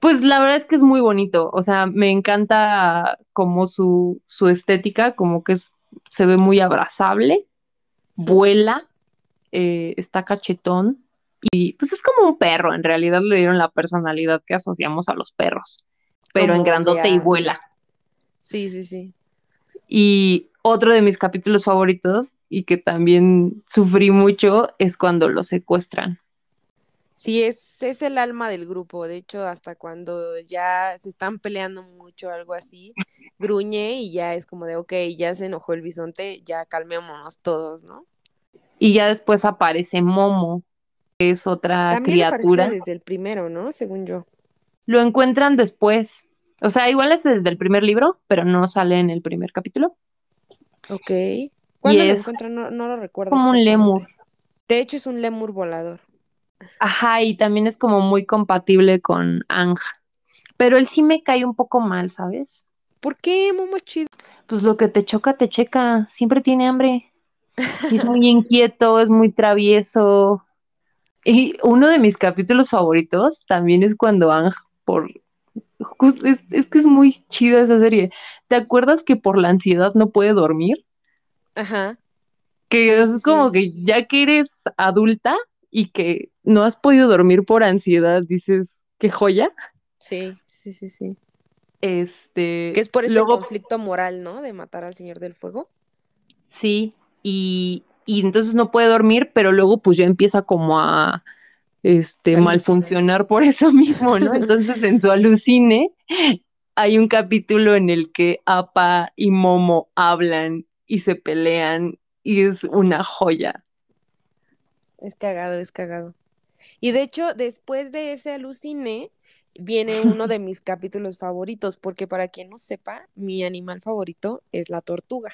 Pues la verdad es que es muy bonito, o sea, me encanta como su, su estética, como que es, se ve muy abrazable, vuela, eh, está cachetón y pues es como un perro, en realidad le dieron la personalidad que asociamos a los perros, pero en grandote y vuela. Sí, sí, sí. Y otro de mis capítulos favoritos y que también sufrí mucho es cuando lo secuestran. Sí, es, es el alma del grupo. De hecho, hasta cuando ya se están peleando mucho, algo así, gruñe y ya es como de, ok, ya se enojó el bisonte, ya calmémonos todos, ¿no? Y ya después aparece Momo, que es otra También criatura. desde el primero, ¿no? Según yo. Lo encuentran después. O sea, igual es desde el primer libro, pero no sale en el primer capítulo. Ok. ¿Cuándo lo encuentran? No, lo recuerdo. Como un lemur. De hecho, es un lemur volador. Ajá, y también es como muy compatible con Ang. Pero él sí me cae un poco mal, ¿sabes? ¿Por qué, Momo chido? Pues lo que te choca, te checa. Siempre tiene hambre. es muy (laughs) inquieto, es muy travieso. Y uno de mis capítulos favoritos también es cuando Ang, por es, que es muy chida esa serie. ¿Te acuerdas que por la ansiedad no puede dormir? Ajá. Que es como que ya que eres adulta y que no has podido dormir por ansiedad, dices, qué joya. Sí, sí, sí, sí. Este. Que es por este conflicto moral, ¿no? De matar al Señor del Fuego. Sí, y, y entonces no puede dormir, pero luego pues ya empieza como a este, mal funcionar por eso mismo, ¿no? Entonces en su alucine hay un capítulo en el que Apa y Momo hablan y se pelean y es una joya. Es cagado, es cagado. Y de hecho, después de ese alucine, viene (laughs) uno de mis capítulos favoritos, porque para quien no sepa, mi animal favorito es la tortuga.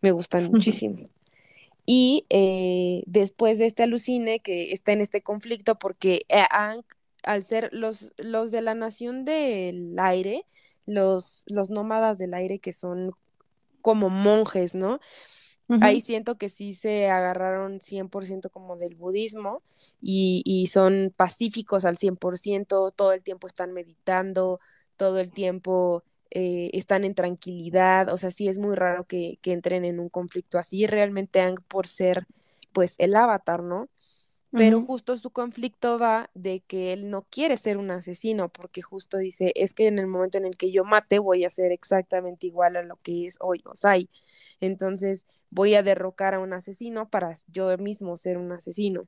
Me gustan muchísimo. Y eh, después de este alucine que está en este conflicto, porque eh, al ser los, los de la nación del aire, los, los nómadas del aire que son como monjes, ¿no? Ahí siento que sí se agarraron 100% como del budismo y, y son pacíficos al 100%, todo el tiempo están meditando, todo el tiempo eh, están en tranquilidad, o sea, sí es muy raro que, entren en un conflicto así, realmente han por ser pues el avatar, ¿no? Pero justo su conflicto va de que él no quiere ser un asesino, porque justo dice, es que en el momento en el que yo mate voy a ser exactamente igual a lo que es hoy Osai. Entonces voy a derrocar a un asesino para yo mismo ser un asesino.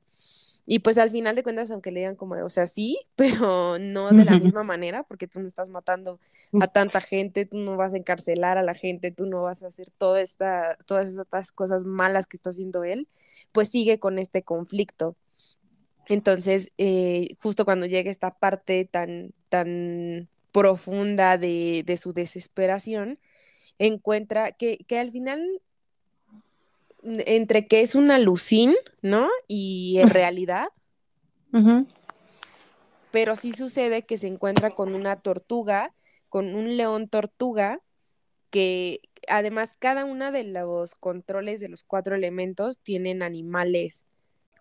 Y pues al final de cuentas, aunque le digan como, o sea, sí, (laughs) pero no de la misma manera, porque tú no estás matando a tanta gente, tú no vas a encarcelar a la gente, tú no vas a hacer toda esta, todas estas cosas malas que está haciendo él, pues sigue con este conflicto. Entonces, eh, justo cuando llega esta parte tan, tan profunda de, de su desesperación, encuentra que, que, al final, entre que es una alucin, ¿no? Y en realidad, pero sí sucede que se encuentra con una tortuga, con un león tortuga, que además cada uno de los controles de los cuatro elementos tienen animales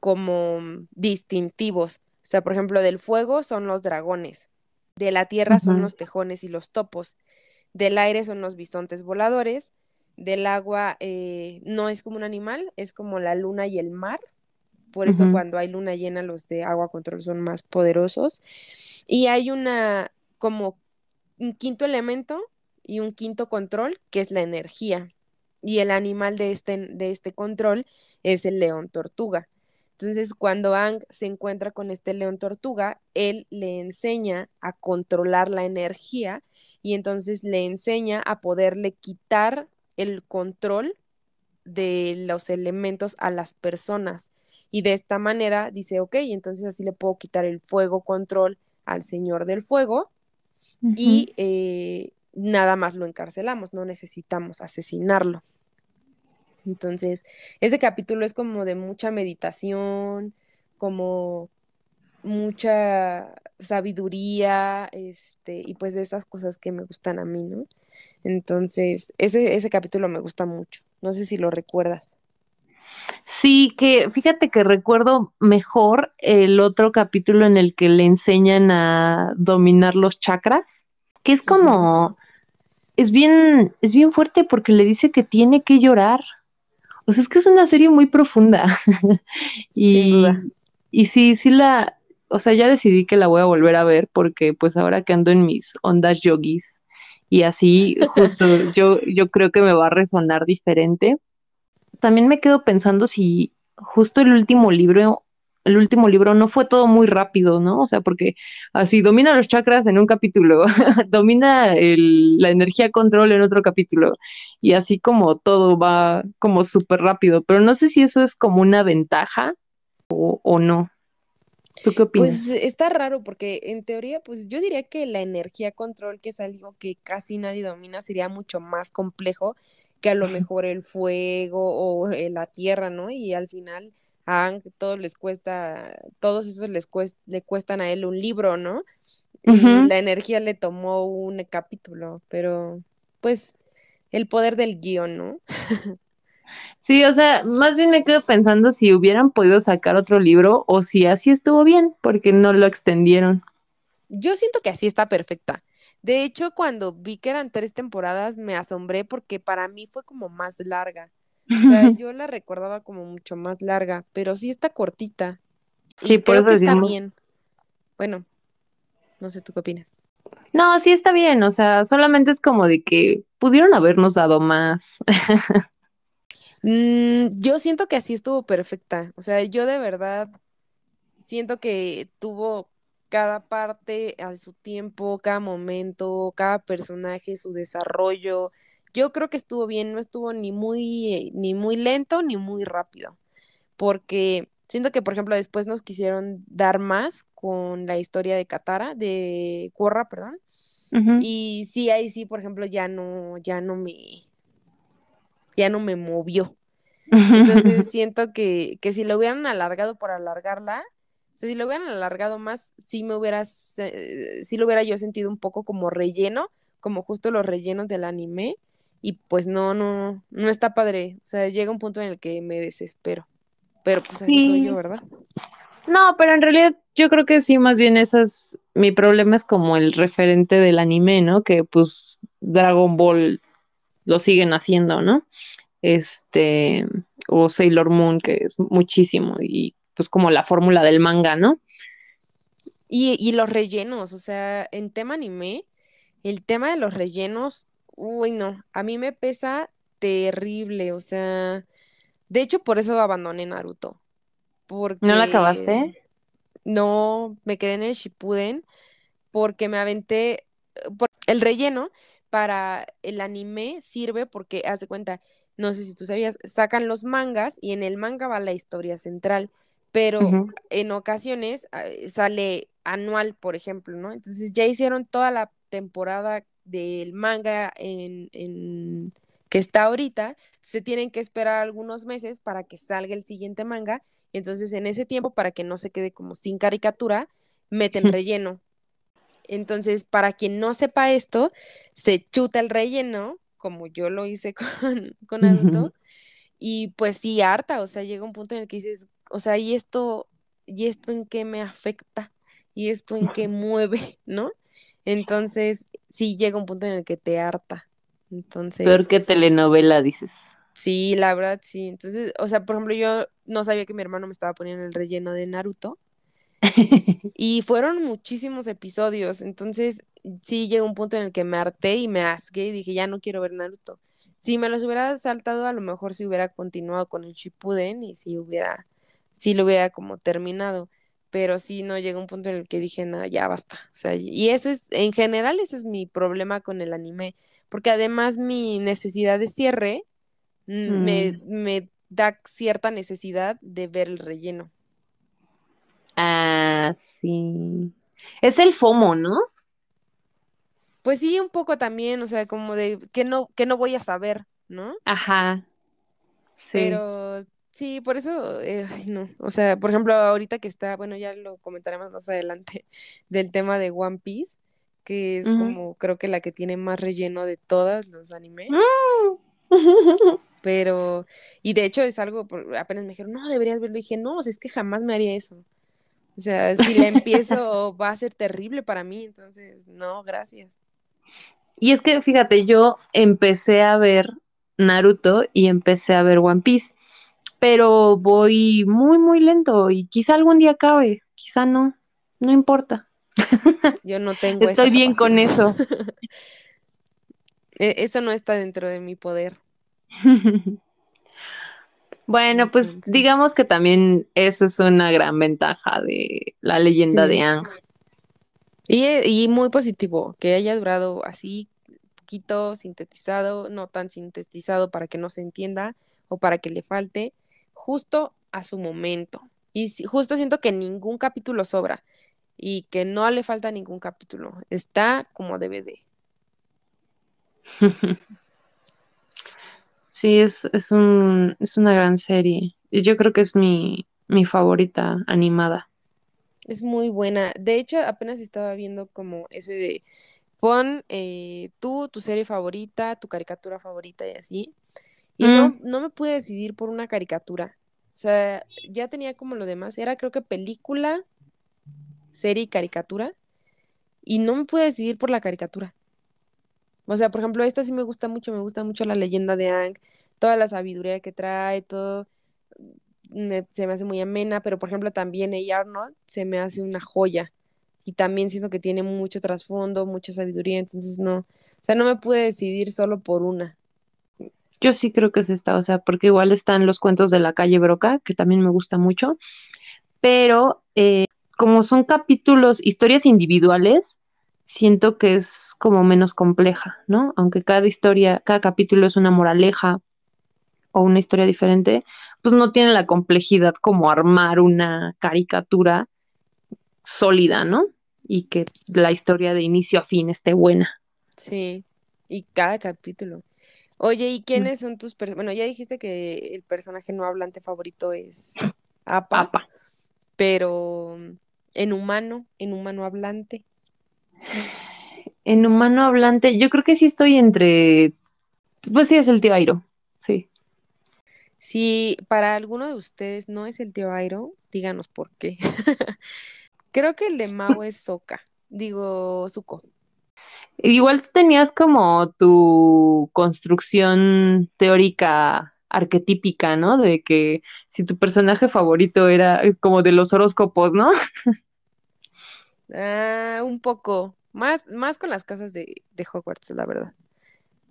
como distintivos. O sea, por ejemplo, del fuego son los dragones, de la tierra son los tejones y los topos, del aire son los bisontes voladores, del agua eh, no es como un animal, es como la luna y el mar. Por eso cuando hay luna llena los de agua control son más poderosos. Y hay una como un quinto elemento y un quinto control que es la energía. Y el animal de este, de este control es el león tortuga. Entonces, cuando Ang se encuentra con este león tortuga, él le enseña a controlar la energía y entonces le enseña a poderle quitar el control de los elementos a las personas. Y de esta manera dice, ok, entonces así le puedo quitar el fuego control al señor del fuego y eh, nada más lo encarcelamos, no necesitamos asesinarlo. Entonces, ese capítulo es como de mucha meditación, como mucha sabiduría, este, y pues de esas cosas que me gustan a mí, ¿no? Entonces, ese, ese capítulo me gusta mucho. No sé si lo recuerdas. Sí, que fíjate que recuerdo mejor el otro capítulo en el que le enseñan a dominar los chakras, que es como, es bien, es bien fuerte porque le dice que tiene que llorar. O sea, es que es una serie muy profunda. y, (laughs) Sin duda. y sí, sí la, o sea, ya decidí que la voy a volver a ver porque pues ahora que ando en mis ondas yogis y así, (laughs) justo yo, yo creo que me va a resonar diferente. También me quedo pensando si justo el último libro el último libro no fue todo muy rápido, ¿no? O sea, porque así domina los chakras en un capítulo, (laughs) domina la energía control en otro capítulo, y así como todo va como súper rápido, pero no sé si eso es como una ventaja o, o no. ¿Tú qué opinas? Pues está raro porque en teoría, pues yo diría que la energía control, que es algo que casi nadie domina, sería mucho más complejo que a lo mejor el fuego o eh, la tierra, ¿no? Y al final a todos les cuesta, todos esos les le cuestan a él un libro, ¿no? La energía le tomó un capítulo, pero pues el poder del guion, ¿no? (laughs) sí, o sea, más bien me quedo pensando si hubieran podido sacar otro libro o si así estuvo bien, porque no lo extendieron. Yo siento que así está perfecta. De hecho, cuando vi que eran tres temporadas, me asombré porque para mí fue como más larga. O sea, (laughs) yo la recordaba como mucho más larga, pero sí está cortita. Sí, y creo que está bien. Bueno, no sé tú qué opinas. No, sí está bien, o sea, solamente es como de que pudieron habernos dado más. (laughs) Mm, yo siento que así estuvo perfecta, o sea, yo de verdad siento que tuvo cada parte a su tiempo, cada momento, cada personaje, su desarrollo, yo creo que estuvo bien, no estuvo ni muy, ni muy lento ni muy rápido, porque siento que, por ejemplo, después nos quisieron dar más con la historia de Katara, de Korra, perdón, y sí, ahí sí, por ejemplo, ya no, ya no me, ya no me movió. Entonces siento que, que si lo hubieran alargado por alargarla, o sea, si lo hubieran alargado más, sí me hubieras, eh, sí lo hubiera yo sentido un poco como relleno, como justo los rellenos del anime, y pues no, no, no está padre. O sea, llega un punto en el que me desespero. Pero pues así soy yo, ¿verdad? No, pero en realidad yo creo que sí, más bien esas, mi problema es como el referente del anime, ¿no? Que pues Dragon Ball lo siguen haciendo, ¿no? Este, o Sailor Moon, que es muchísimo, y pues como la fórmula del manga, ¿no? Y, y los rellenos, o sea, en tema anime, el tema de los rellenos uy, no, a mí me pesa terrible, o sea, de hecho por eso abandoné Naruto, porque... ¿No la acabaste? No, me quedé en el Shippuden porque me aventé por el relleno para el anime sirve porque haz de cuenta, no sé si tú sabías, sacan los mangas y en el manga va la historia central, pero en ocasiones ah, sale anual, por ejemplo, ¿no? Entonces ya hicieron toda la temporada del manga en, en- que está ahorita, se tienen que esperar algunos meses para que salga el siguiente manga, y entonces en ese tiempo, para que no se quede como sin caricatura, meten (laughs) relleno. Entonces, para quien no sepa esto, se chuta el relleno, como yo lo hice (laughs) con, con Naruto, y pues sí, harta, o sea, llega un punto en el que dices, o sea, ¿y esto, y esto en qué me afecta? ¿Y esto en qué (laughs) mueve? ¿No? Entonces, sí llega un punto en el que te harta. Entonces, Peor que telenovela, dices. sí, la verdad, sí. Entonces, o sea, por ejemplo, yo no sabía que mi hermano me estaba poniendo el relleno de Naruto. (laughs) Y fueron muchísimos episodios, entonces sí llegó un punto en el que me harté y me asqué y dije, ya no quiero ver Naruto. Si me los hubiera saltado, a lo mejor si hubiera continuado con el Shippuden y si hubiera, si lo hubiera como terminado. Pero sí, no llegó un punto en el que dije, no, ya basta. O sea, y eso es, en general, ese es mi problema con el anime, porque además mi necesidad de cierre mm, me, Mm. me da cierta necesidad de ver el relleno. Ah, sí. Es el FOMO, ¿no? Pues sí, un poco también, o sea, como de que no, que no voy a saber, ¿no? Ajá. Sí. Pero sí, por eso, eh, ay, no. O sea, por ejemplo, ahorita que está, bueno, ya lo comentaremos más adelante, (laughs) del tema de One Piece, que es como, creo que la que tiene más relleno de todos los animes. Mm. (laughs) Pero, y de hecho es algo, apenas me dijeron, no, deberías verlo. Y dije, no, o sea, es que jamás me haría eso. O sea, si la empiezo va a ser terrible para mí, entonces, no, gracias. Y es que, fíjate, yo empecé a ver Naruto y empecé a ver One Piece, pero voy muy, muy lento y quizá algún día acabe, quizá no, no importa. (laughs) Yo no tengo esa Estoy bien con eso. (laughs) E- Eso no está dentro de mi poder. (laughs) Bueno, pues Entonces- digamos que también eso es una gran ventaja de la leyenda Sí. de Aang. Y, e- y muy positivo, que haya durado así, poquito sintetizado, no tan sintetizado para que no se entienda o para que le falte, justo a su momento. Y si- justo siento que ningún capítulo sobra y que no le falta ningún capítulo. Está como DVD. (laughs) Sí, es, es un, es una gran serie. Yo creo que es mi, mi favorita animada. Es muy buena. De hecho, apenas estaba viendo como ese de pon eh, tú, tu serie favorita, tu caricatura favorita y así. Y no, Mm. no me pude decidir por una caricatura. O sea, ya tenía como lo demás. Era creo que película, serie y caricatura. Y no me pude decidir por la caricatura. O sea, por ejemplo, esta sí me gusta mucho, me gusta mucho la leyenda de Aang, toda la sabiduría que trae, todo se me hace muy amena, pero por ejemplo también A. Arnold se me hace una joya y también siento que tiene mucho trasfondo, mucha sabiduría, entonces no, o sea, no me pude decidir solo por una. Yo sí creo que es esta, o sea, porque igual están los cuentos de la calle Broca, que también me gusta mucho, pero eh, como son capítulos, historias individuales, siento que es como menos compleja, ¿no? Aunque cada historia, cada capítulo es una moraleja o una historia diferente, pues no tiene la complejidad como armar una caricatura sólida, ¿no? Y que la historia de inicio a fin esté buena. Sí, y cada capítulo. Oye, ¿y quiénes son tus personajes? Bueno, ya dijiste que el personaje no hablante favorito es Appa, Papa. pero en humano, en humano hablante. En humano hablante, yo creo que sí estoy entre, pues sí es el tío Airo, sí. Si para alguno de ustedes no es el tío Airo, díganos por qué. (laughs) Creo que el de Mao es Soka, digo Zuko. Igual tú tenías como tu construcción teórica arquetípica, ¿no? De que si tu personaje favorito era como de los horóscopos, ¿no? (laughs) Ah, un poco, más, más con las casas de, de Hogwarts, la verdad.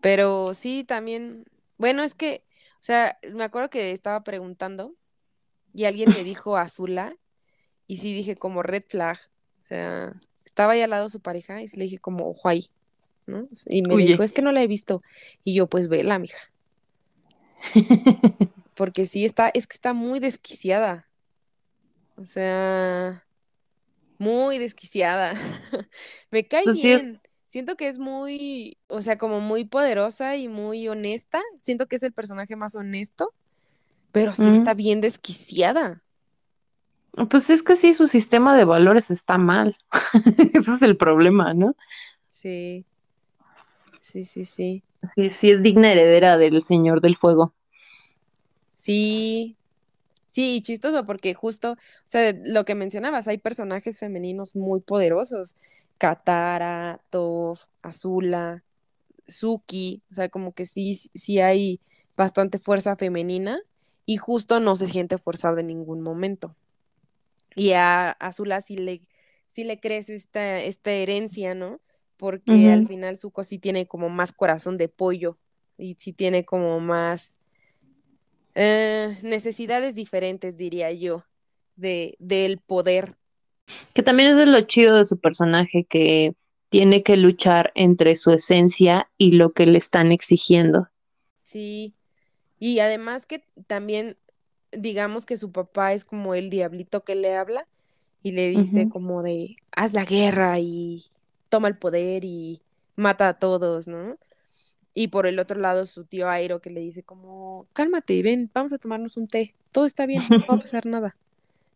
Pero sí, también, bueno, es que, o sea, me acuerdo que estaba preguntando y alguien me dijo Azula, y sí dije como red flag. O sea, estaba ahí al lado su pareja y sí le dije como ojo ahí, ¿no? Y me dijo, es que no la he visto. Y yo, pues vela, mija. (laughs) Porque sí está, es que está muy desquiciada. O sea, muy desquiciada. (laughs) Me cae Pues sí, bien. Siento que es muy, o sea, como muy poderosa y muy honesta. Siento que es el personaje más honesto, pero sí Ujú. está bien desquiciada. Pues es que sí, su sistema de valores está mal. (laughs) Ese es el problema, ¿no? Sí, sí, sí, sí. Sí, sí es digna heredera del Señor del Fuego. Sí, sí, y chistoso porque justo, o sea, lo que mencionabas, hay personajes femeninos muy poderosos. Katara, Toph, Azula, Suki, o sea, como que sí, sí hay bastante fuerza femenina y justo no se siente forzado en ningún momento. Y a Azula sí le, sí le crece esta, esta herencia, ¿no? Porque al final Zuko sí tiene como más corazón de pollo y sí tiene como más eh, necesidades diferentes, diría yo, de, del poder. Que también eso es lo chido de su personaje, que tiene que luchar entre su esencia y lo que le están exigiendo. Sí. Y además que también, digamos que su papá es como el diablito que le habla y le dice como de, haz la guerra y toma el poder y mata a todos, ¿no? Y por el otro lado su tío Airo que le dice como, cálmate, ven, vamos a tomarnos un té, todo está bien, no va a pasar nada.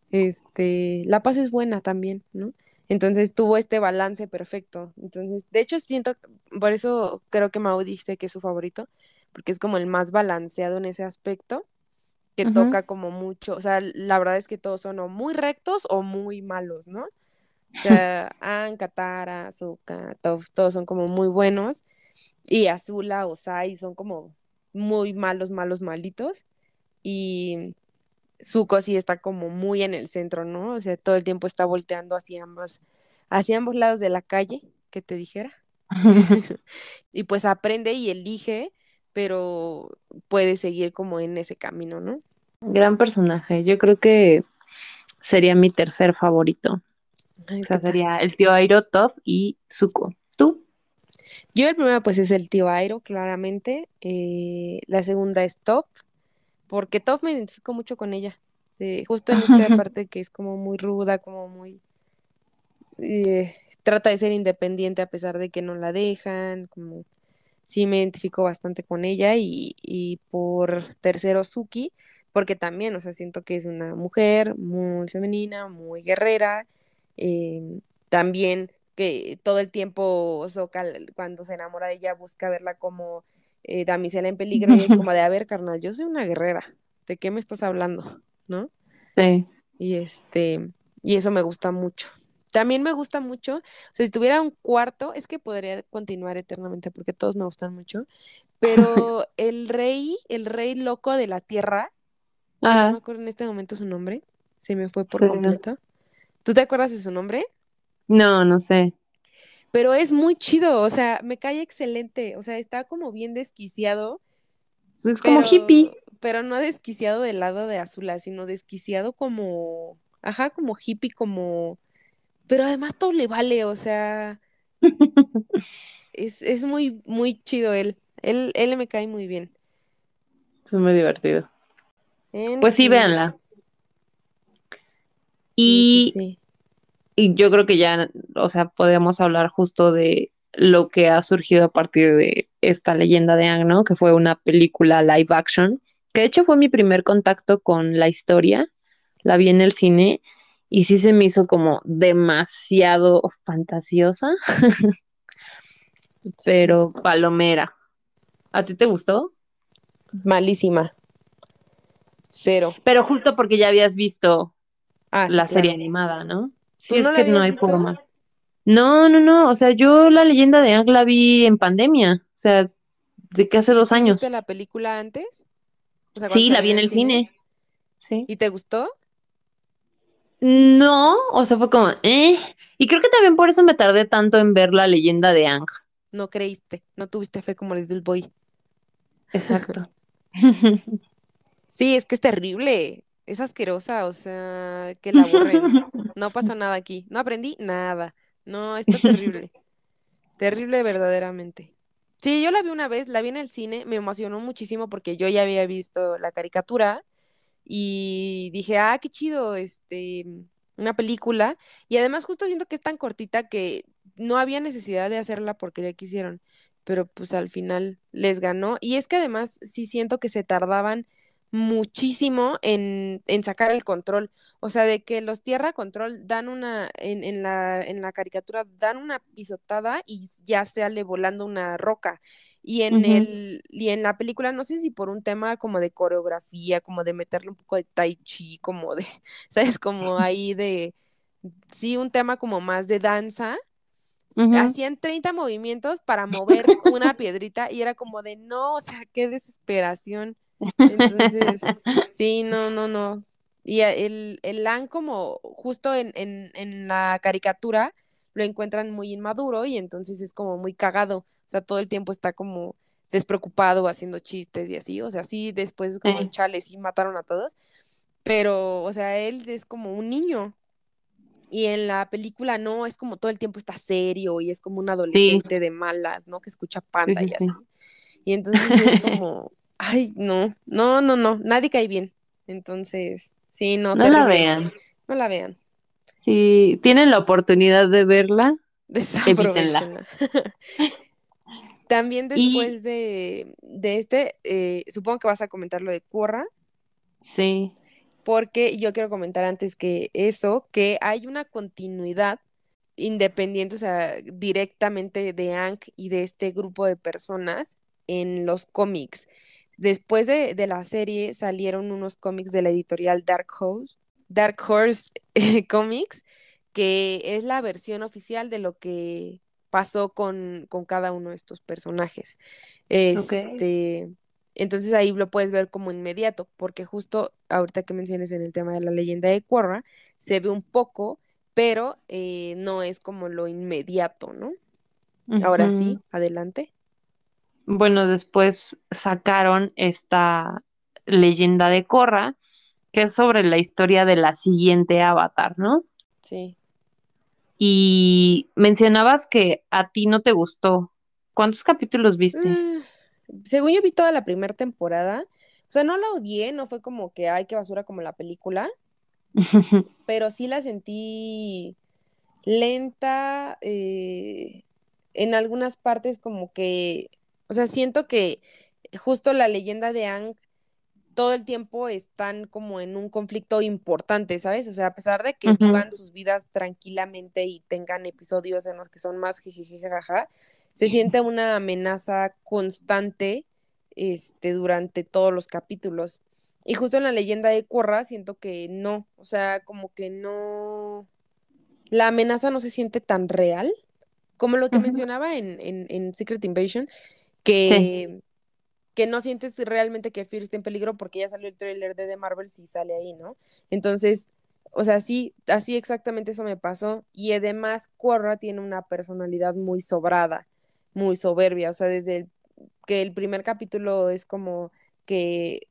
Este, la paz es buena también, ¿no? Entonces tuvo este balance perfecto. Entonces, de hecho siento, por eso creo que Mau dice que es su favorito, porque es como el más balanceado en ese aspecto, que toca como mucho, o sea, la verdad es que todos son o muy rectos o muy malos, ¿no? O sea, (laughs) Ann, Katara, Sokka, Toph, todos son como muy buenos. Y Azula o Sai son como muy malos, malos, malitos. Y Zuko sí está como muy en el centro, ¿no? O sea, todo el tiempo está volteando hacia ambos, hacia ambos lados de la calle, que te dijera. (laughs) (laughs) y pues aprende y elige, pero puede seguir como en ese camino, ¿no? Gran personaje. Yo creo que sería mi tercer favorito. Ay, O sea, sería el tío Airo, Top y Zuko. Yo el primero pues es el tío Airo, claramente. Eh, la segunda es Top, porque Top me identifico mucho con ella. Eh, justo en esta (laughs) parte que es como muy ruda, como muy... eh, trata de ser independiente a pesar de que no la dejan, como... Sí me identifico bastante con ella y, y por tercero Suki, porque también, o sea, siento que es una mujer muy femenina, muy guerrera, eh, también que todo el tiempo cuando se enamora de ella, busca verla como eh, damisela en peligro y es como (laughs) de, a ver, carnal, yo soy una guerrera, ¿de qué me estás hablando? ¿No? Sí. Y este, y eso me gusta mucho. También me gusta mucho, o sea, si tuviera un cuarto, es que podría continuar eternamente porque todos me gustan mucho, (laughs) pero el rey, el rey loco de la tierra, no me Ajá. acuerdo en este momento su nombre, se me fue por Sí. completo. ¿Tú te acuerdas de su nombre? No, no sé. Pero es muy chido, o sea, me cae excelente, o sea, está como bien desquiciado, Es como pero, hippie. pero no desquiciado del lado de Azula, sino desquiciado como, ajá, como hippie, como, pero además todo le vale, o sea, (laughs) es, es muy, muy chido él. Él, él me cae muy bien. Es muy divertido. En Pues sí, fin. véanla. Sí, Y, sí, sí. Y yo creo que ya, o sea, podemos hablar justo de lo que ha surgido a partir de esta leyenda de Aang, ¿no? Que fue una película live action, que de hecho fue mi primer contacto con la historia. La vi en el cine y sí se me hizo como demasiado fantasiosa, (laughs) pero palomera. ¿A ti te gustó? Malísima. Cero. Pero justo porque ya habías visto Ah, sí, la serie claro. animada, ¿no? ¿Tú Sí, es no que no hay visto? No, no, no, o sea, yo la leyenda de Aang la vi en pandemia, o sea, de que hace ¿Y dos años. viste la película antes? O sea, cuando Sí, la vi en el cine. Sí. ¿Y te gustó? No, o sea, fue como, eh. Y creo que también por eso me tardé tanto en ver la leyenda de Aang. No creíste, no tuviste fe como Little Boy. Exacto. (laughs) Sí, es que es terrible. Es asquerosa, o sea, que la borren. (laughs) No pasó nada aquí, no aprendí nada. No, está terrible. (laughs) terrible verdaderamente. Sí, yo la vi una vez, la vi en el cine, me emocionó muchísimo porque yo ya había visto la caricatura y dije, ah, qué chido, este, una película. Y además justo siento que es tan cortita que no había necesidad de hacerla porque ya quisieron, pero pues al final les ganó. Y es que además sí siento que se tardaban muchísimo en, en, sacar el control. O sea, de que los Tierra Control dan una, en, en, la, en la caricatura, dan una pisotada y ya sale volando una roca. Y en el, y en la película, no sé si por un tema como de coreografía, como de meterle un poco de tai chi, como de, (laughs) ¿sabes? Como (laughs) ahí de, sí, un tema como más de danza. Hacían 30 movimientos para mover una (laughs) piedrita y era como de no, o sea, qué desesperación. Entonces, (laughs) sí, no, no, no. Y el, el Lan como justo en, en, en la caricatura lo encuentran muy inmaduro y entonces es como muy cagado. O sea, todo el tiempo está como despreocupado haciendo chistes y así. O sea, sí, después como chale, sí mataron a todos. Pero, o sea, él es como un niño. Y en la película no, es como todo el tiempo está serio y es como un adolescente de malas, ¿no? Que escucha panda y así. Y entonces es como, Ay, no, no, no, no, nadie cae bien. Entonces, sí, no. No la vean. No la vean. Si tienen la oportunidad de verla, (laughs) desaprovechenla. (laughs) También después de, de, este, eh, supongo que vas a comentar lo de Corra. Sí. Porque yo quiero comentar antes que eso, que hay una continuidad independiente, o sea, directamente de Ank y de este grupo de personas en los cómics. Después de, la serie salieron unos cómics de la editorial Dark Horse, Dark Horse (laughs) Comics, que es la versión oficial de lo que pasó con, cada uno de estos personajes. Este, Entonces ahí lo puedes ver como inmediato, porque justo ahorita que menciones en el tema de la leyenda de Korra, se ve un poco, pero eh, no es como lo inmediato, ¿no? Ahora sí, adelante bueno, después sacaron esta leyenda de Korra, que es sobre la historia de la siguiente avatar, ¿no? Sí. Y mencionabas que a ti no te gustó. ¿Cuántos capítulos viste? Mm, según yo vi toda la primera temporada. O sea, no la odié, no fue como que, ay, qué basura como la película. (laughs) pero sí la sentí lenta. Eh, en algunas partes como que o sea, siento que justo la leyenda de Ang todo el tiempo están como en un conflicto importante, ¿sabes? O sea, a pesar de que vivan sus vidas tranquilamente y tengan episodios en los que son más jajaja, se siente una amenaza constante este, durante todos los capítulos. Y justo en la leyenda de Korra siento que no, o sea, como que no, la amenaza no se siente tan real como lo que mencionaba en, en, en Secret Invasion, que, que no sientes realmente que Fear esté en peligro porque ya salió el tráiler de The Marvel, si sale ahí, ¿no? Entonces, o sea, sí, así exactamente eso me pasó. Y además, Korra tiene una personalidad muy sobrada, muy soberbia. O sea, desde que el primer capítulo es como que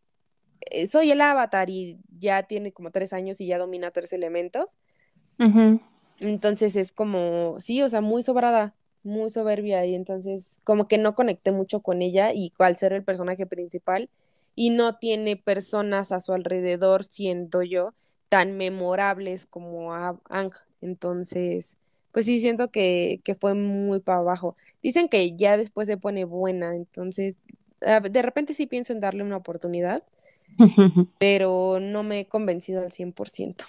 eh, soy el avatar y ya tiene como tres años y ya domina tres elementos. Entonces es como, sí, o sea, muy sobrada muy soberbia y entonces como que no conecté mucho con ella y al ser el personaje principal y no tiene personas a su alrededor, siendo yo, tan memorables como a Ang. Entonces, pues sí, siento que, que fue muy para abajo. Dicen que ya después se pone buena, entonces de repente sí pienso en darle una oportunidad, (laughs) pero no me he convencido al 100%.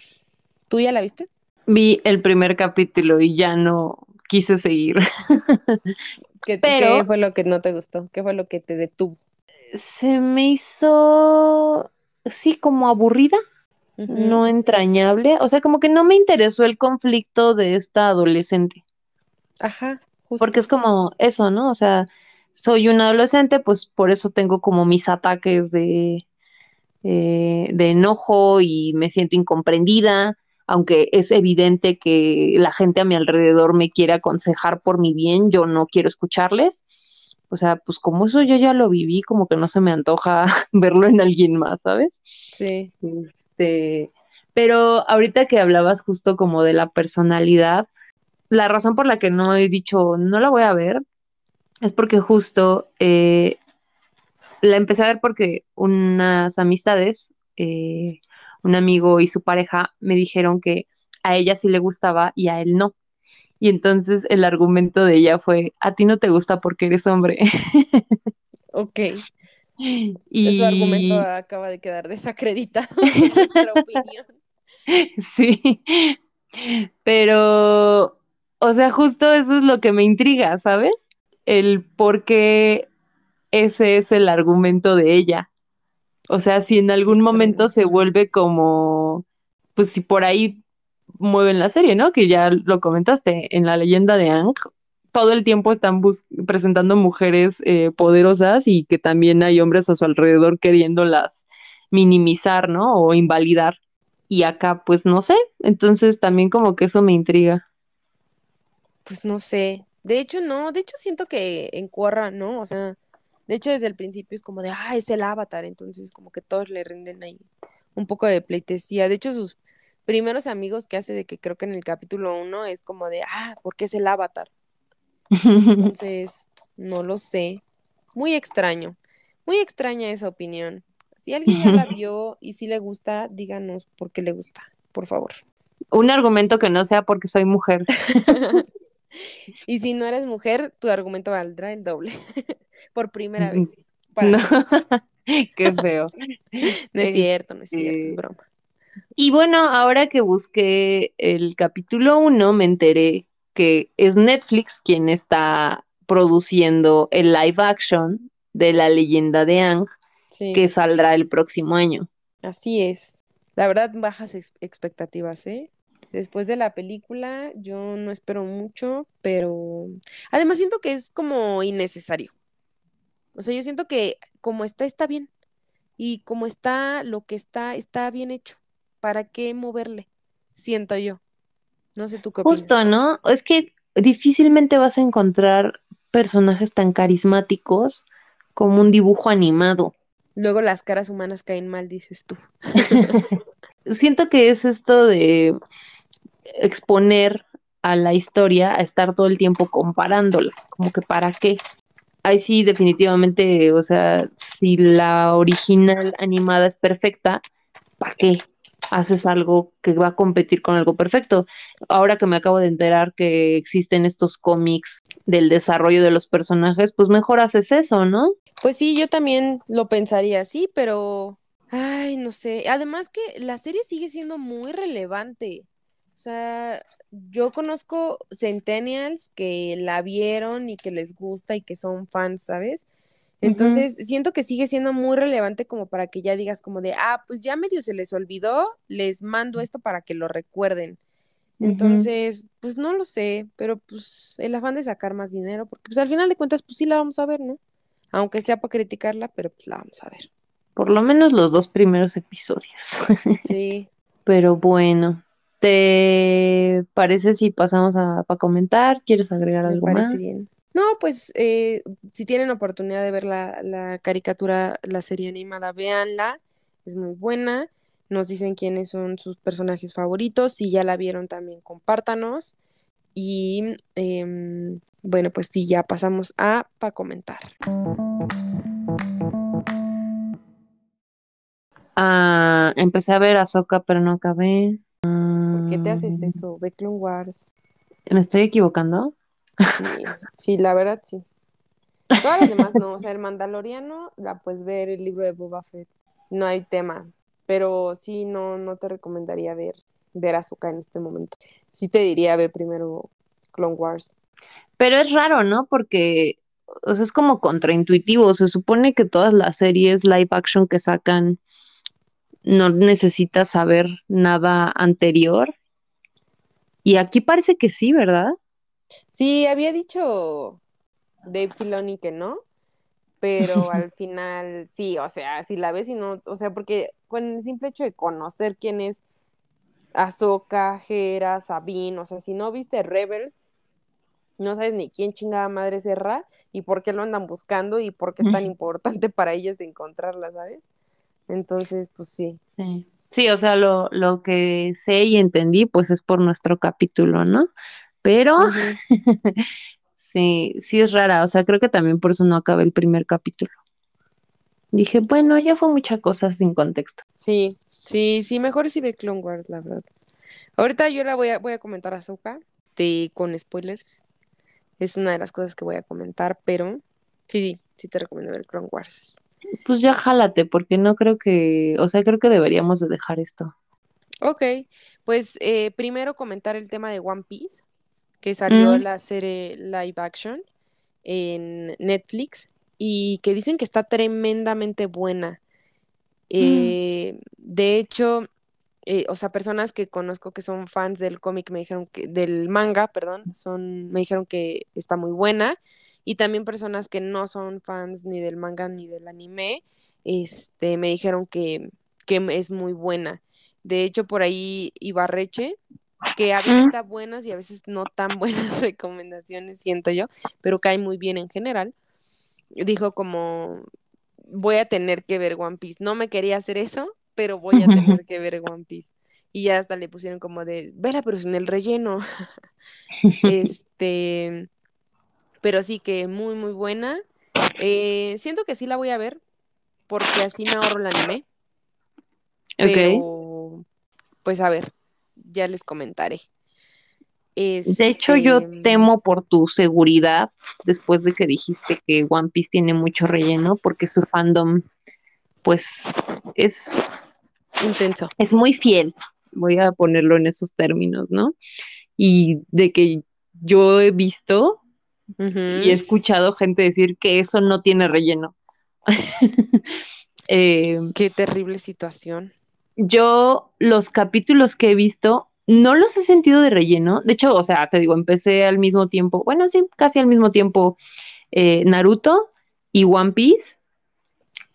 ¿Tú ya la viste? Vi el primer capítulo y ya no, quise seguir. (laughs) ¿Qué, ¿Qué fue lo que no te gustó? ¿Qué fue lo que te detuvo? Se me hizo, sí, como aburrida, no entrañable. O sea, como que no me interesó el conflicto de esta adolescente. Ajá. Porque es como eso, ¿no? O sea, soy una adolescente, pues por eso tengo como mis ataques de, eh, de enojo y me siento incomprendida aunque es evidente que la gente a mi alrededor me quiere aconsejar por mi bien, yo no quiero escucharles. O sea, pues como eso yo ya lo viví, como que no se me antoja (laughs) verlo en alguien más, ¿sabes? Sí. Este, pero ahorita que hablabas justo como de la personalidad, la razón por la que no he dicho no la voy a ver es porque justo eh, la empecé a ver porque unas amistades, eh, un amigo y su pareja me dijeron que a ella sí le gustaba y a él no. Y entonces el argumento de ella fue, a ti no te gusta porque eres hombre. (laughs) Ok. y... Su argumento acaba de quedar desacreditado (laughs) en nuestra opinión. (laughs) Sí, pero, o sea, justo eso es lo que me intriga, ¿sabes? El por qué ese es el argumento de ella. O sea, si en algún momento se vuelve como, pues si por ahí mueven la serie, ¿no? Que ya lo comentaste, en la leyenda de Ang, todo el tiempo están presentando mujeres eh, poderosas y que también hay hombres a su alrededor queriéndolas minimizar, ¿no? O invalidar. Y acá, pues no sé, entonces también como que eso me intriga. Pues no sé. De hecho, no, de hecho siento que en Corra, ¿no? O sea, de hecho desde el principio es como de, ah, es el avatar, entonces como que todos le rinden ahí un poco de pleitesía. De hecho, sus primeros amigos que hace de que creo que en el capítulo uno es como de, ah, porque es el avatar. (laughs) Entonces, no lo sé. Muy extraño. Muy extraña esa opinión. Si alguien ya la (laughs) vio y si le gusta, díganos por qué le gusta, por favor. Un argumento que no sea porque soy mujer. (laughs) (laughs) y si no eres mujer, tu argumento valdrá el doble. (laughs) por primera vez. (laughs) Qué feo. no es cierto, no es cierto, es Este, broma. Y bueno, ahora que busqué el capítulo 1, me enteré que es Netflix quien está produciendo el live action de la leyenda de Ang, Sí, que saldrá el próximo año. así es. La verdad, bajas ex- expectativas, ¿eh? Después de la película, yo no espero mucho, pero además siento que es como innecesario. O sea, yo siento que como está, está bien. Y como está, lo que está, está bien hecho. ¿Para qué moverle? Siento yo. No sé tú qué Justo, opinas. ¿no? Es que difícilmente vas a encontrar personajes tan carismáticos como un dibujo animado. Luego las caras humanas caen mal, dices tú. (laughs) Siento que es esto de exponer a la historia a estar todo el tiempo comparándola, como que para qué. Ahí sí, definitivamente, o sea, si la original animada es perfecta, ¿para qué haces algo que va a competir con algo perfecto? Ahora que me acabo de enterar que existen estos cómics del desarrollo de los personajes, pues mejor haces eso, ¿no? Pues sí, yo también lo pensaría así, pero, ay, no sé. Además que la serie sigue siendo muy relevante. O sea, yo conozco centennials que la vieron y que les gusta y que son fans, ¿sabes? Entonces, siento que sigue siendo muy relevante como para que ya digas como de, ah, pues ya medio se les olvidó, les mando esto para que lo recuerden. Entonces, pues no lo sé, pero pues el afán de sacar más dinero, porque pues al final de cuentas, pues sí la vamos a ver, ¿no? Aunque sea para criticarla, pero pues la vamos a ver. Por lo menos los dos primeros episodios. (laughs) Sí, Pero bueno, ¿te parece si pasamos a para comentar? ¿Quieres agregar algo más? bien. No, pues eh, si tienen oportunidad de ver la, la caricatura, la serie animada, véanla, es muy buena. Nos dicen quiénes son sus personajes favoritos, si ya la vieron también, compártanos. Y em, bueno, pues sí, ya pasamos a para comentar. Ah, empecé a ver Ahsoka, pero no acabé. ¿Por qué te haces Mm, eso? Ve Clone Wars. ¿Me estoy equivocando? Sí, sí, la verdad sí. Todas las demás no, o sea, el Mandaloriano la puedes ver, el libro de Boba Fett, no hay tema, pero sí no, no te recomendaría ver, ver Ahsoka en este momento. Sí te diría ve primero Clone Wars. Pero es raro, ¿no? Porque, o sea, es como contraintuitivo. Se supone que todas las series live action que sacan no necesitas saber nada anterior. Y aquí parece que sí, ¿verdad? Sí, había dicho Dave Filoni que no, pero (laughs) al final sí, o sea, si la ves y no, o sea, porque con el simple hecho de conocer quién es Ahsoka, Hera, Sabine, o sea, si no viste Rebels, no sabes ni quién chingada madre es y por qué lo andan buscando y por qué es tan importante (laughs) para ellos encontrarla, ¿sabes? Entonces, pues sí. Sí. Sí, o sea, lo, lo que sé y entendí, pues es por nuestro capítulo, ¿no? Pero (laughs) sí, sí es rara, o sea, creo que también por eso no acabé el primer capítulo. Dije, bueno, ya fue mucha cosa sin contexto. Sí, sí, sí, mejor si ve Clone Wars, la verdad. Ahorita yo la voy a, voy a comentar a de, con spoilers. Es una de las cosas que voy a comentar, pero sí, sí te recomiendo ver Clone Wars. Pues ya jálate, porque no creo que, o sea, creo que deberíamos de dejar esto. Ok, pues eh, primero comentar el tema de One Piece, que salió Mm. la serie live action en Netflix y que dicen que está tremendamente buena. Eh, de hecho, eh, o sea, personas que conozco que son fans del cómic me dijeron que, del manga, perdón, son, me dijeron que está muy buena. Y también personas que no son fans ni del manga ni del anime, este, me dijeron que, que es muy buena. De hecho, por ahí Ibarreche, que a veces Mm. está buenas y a veces no tan (laughs) buenas recomendaciones, siento yo, pero cae muy bien en general. Dijo como, voy a tener que ver One Piece. No me quería hacer eso, pero voy a (laughs) tener que ver One Piece. Y ya hasta le pusieron como de, vela, pero sin el relleno. (laughs) Este, pero sí que muy, muy buena. Eh, siento que sí la voy a ver, porque así me ahorro el anime. Pero, pues a ver, ya les comentaré. De hecho, yo Este, temo por tu seguridad después de que dijiste que One Piece tiene mucho relleno, porque su fandom, pues, es, Intenso. es muy fiel. Voy a ponerlo en esos términos, ¿no? Y de que yo he visto Y he escuchado gente decir que eso no tiene relleno. (laughs) Eh, Qué terrible situación. yo los capítulos que he visto no los he sentido de relleno. De hecho, o sea, te digo, empecé al mismo tiempo, bueno, sí, casi al mismo tiempo eh, Naruto y One Piece.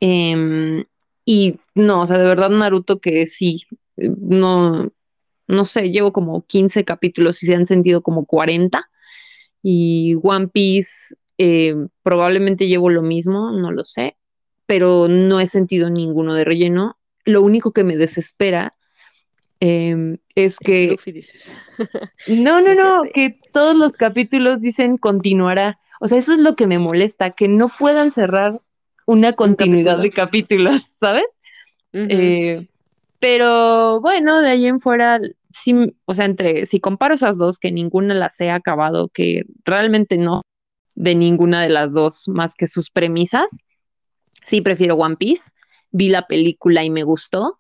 Em, y no, o sea, de verdad Naruto que sí, eh, no, no sé, llevo como 15 capítulos y se han sentido como 40. Y One Piece eh, probablemente llevo lo mismo, no lo sé, pero no he sentido ninguno de relleno. Lo único que me desespera em, es que Luffy, dices. (laughs) no, no, no, que todos los capítulos dicen continuará. O sea, eso es lo que me molesta, que no puedan cerrar una continuidad capítulo. de capítulos, (laughs) ¿sabes? Eh, pero bueno, de ahí en fuera, sí, o sea, entre, si comparo esas dos, que ninguna las he acabado, que realmente no de ninguna de las dos más que sus premisas, sí prefiero One Piece. Vi la película y me gustó.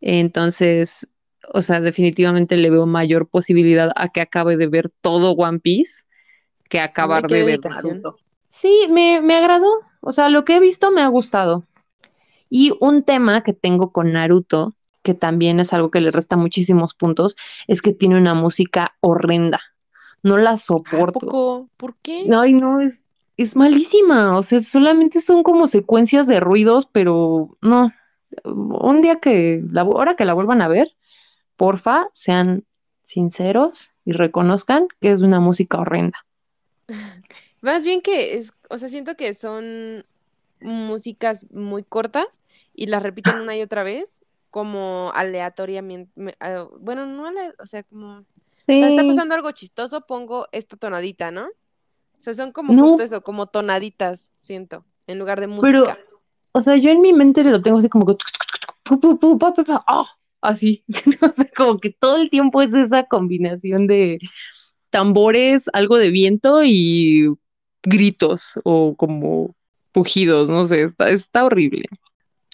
Entonces, o sea, definitivamente le veo mayor posibilidad a que acabe de ver todo One Piece que acabar de ver. Naruto. Sí, me, me agradó. O sea, lo que he visto me ha gustado. Y un tema que tengo con Naruto, que también es algo que le resta muchísimos puntos, es que tiene una música horrenda. No la ¿A soporto. poco? ¿Por qué? Ay, no, es, es malísima. O sea, solamente son como secuencias de ruidos, pero no. Un día que, la, ahora que la vuelvan a ver, porfa, sean sinceros y reconozcan que es una música horrenda. (laughs) Más bien que es, o sea, siento que son músicas muy cortas y las repiten una y otra vez, como aleatoriamente. me- ah, Bueno, no, o sea, como, o sea, está Sí. pasando algo chistoso, pongo esta tonadita, ¿no? O sea, son como No. justo eso, como tonaditas, siento, en lugar de Pero, música. o sea, yo en mi mente lo tengo así como que ah, así. (laughs) O como que todo el tiempo es esa combinación de tambores, algo de viento y gritos o como pujidos, no sé, está, está horrible.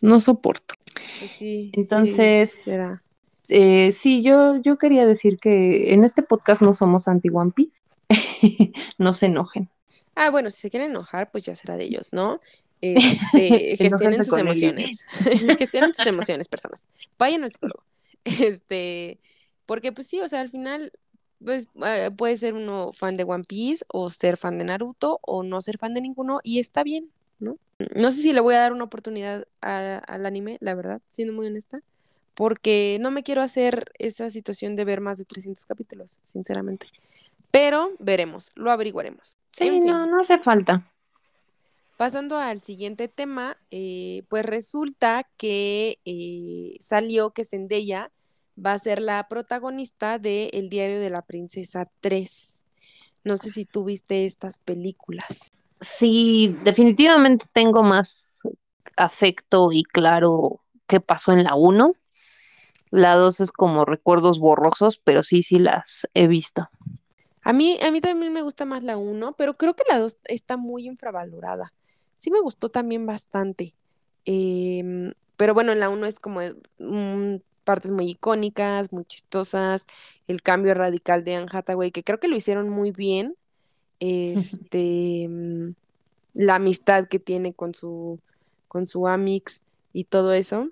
No soporto. Pues sí, sí, Entonces, será. Eh, sí, yo, yo quería decir que en este podcast no somos anti One Piece. (laughs) no se enojen. Ah, bueno, si se quieren enojar, pues ya será de ellos, ¿no? (laughs) Este, gestionen sus emociones. (laughs) gestionen sus emociones, personas. Vayan al psicólogo. Este, porque pues sí, o sea, al final, pues eh, puede ser uno fan de One Piece o ser fan de Naruto o no ser fan de ninguno y está bien, ¿no? No sé si le voy a dar una oportunidad a- al anime, la verdad, siendo muy honesta, porque no me quiero hacer esa situación de ver más de 300 capítulos, sinceramente. Pero veremos, lo averiguaremos. Sí, En fin. no, no hace falta. Pasando al siguiente tema, eh, pues resulta que eh, salió que Zendaya va a ser la protagonista de El diario de la princesa 3. No sé si tú viste estas películas. Sí, definitivamente tengo más afecto y claro qué pasó en la 1. La 2 es como recuerdos borrosos, pero sí, sí las he visto. A mí, a mí también me gusta más la 1, pero creo que la 2 está muy infravalorada. Sí me gustó también bastante. Em, pero bueno, en la 1 es como mm, partes muy icónicas, muy chistosas, el cambio radical de Anne Hathaway, que creo que lo hicieron muy bien. Este, mm, la amistad que tiene con su, con su Amix y todo eso.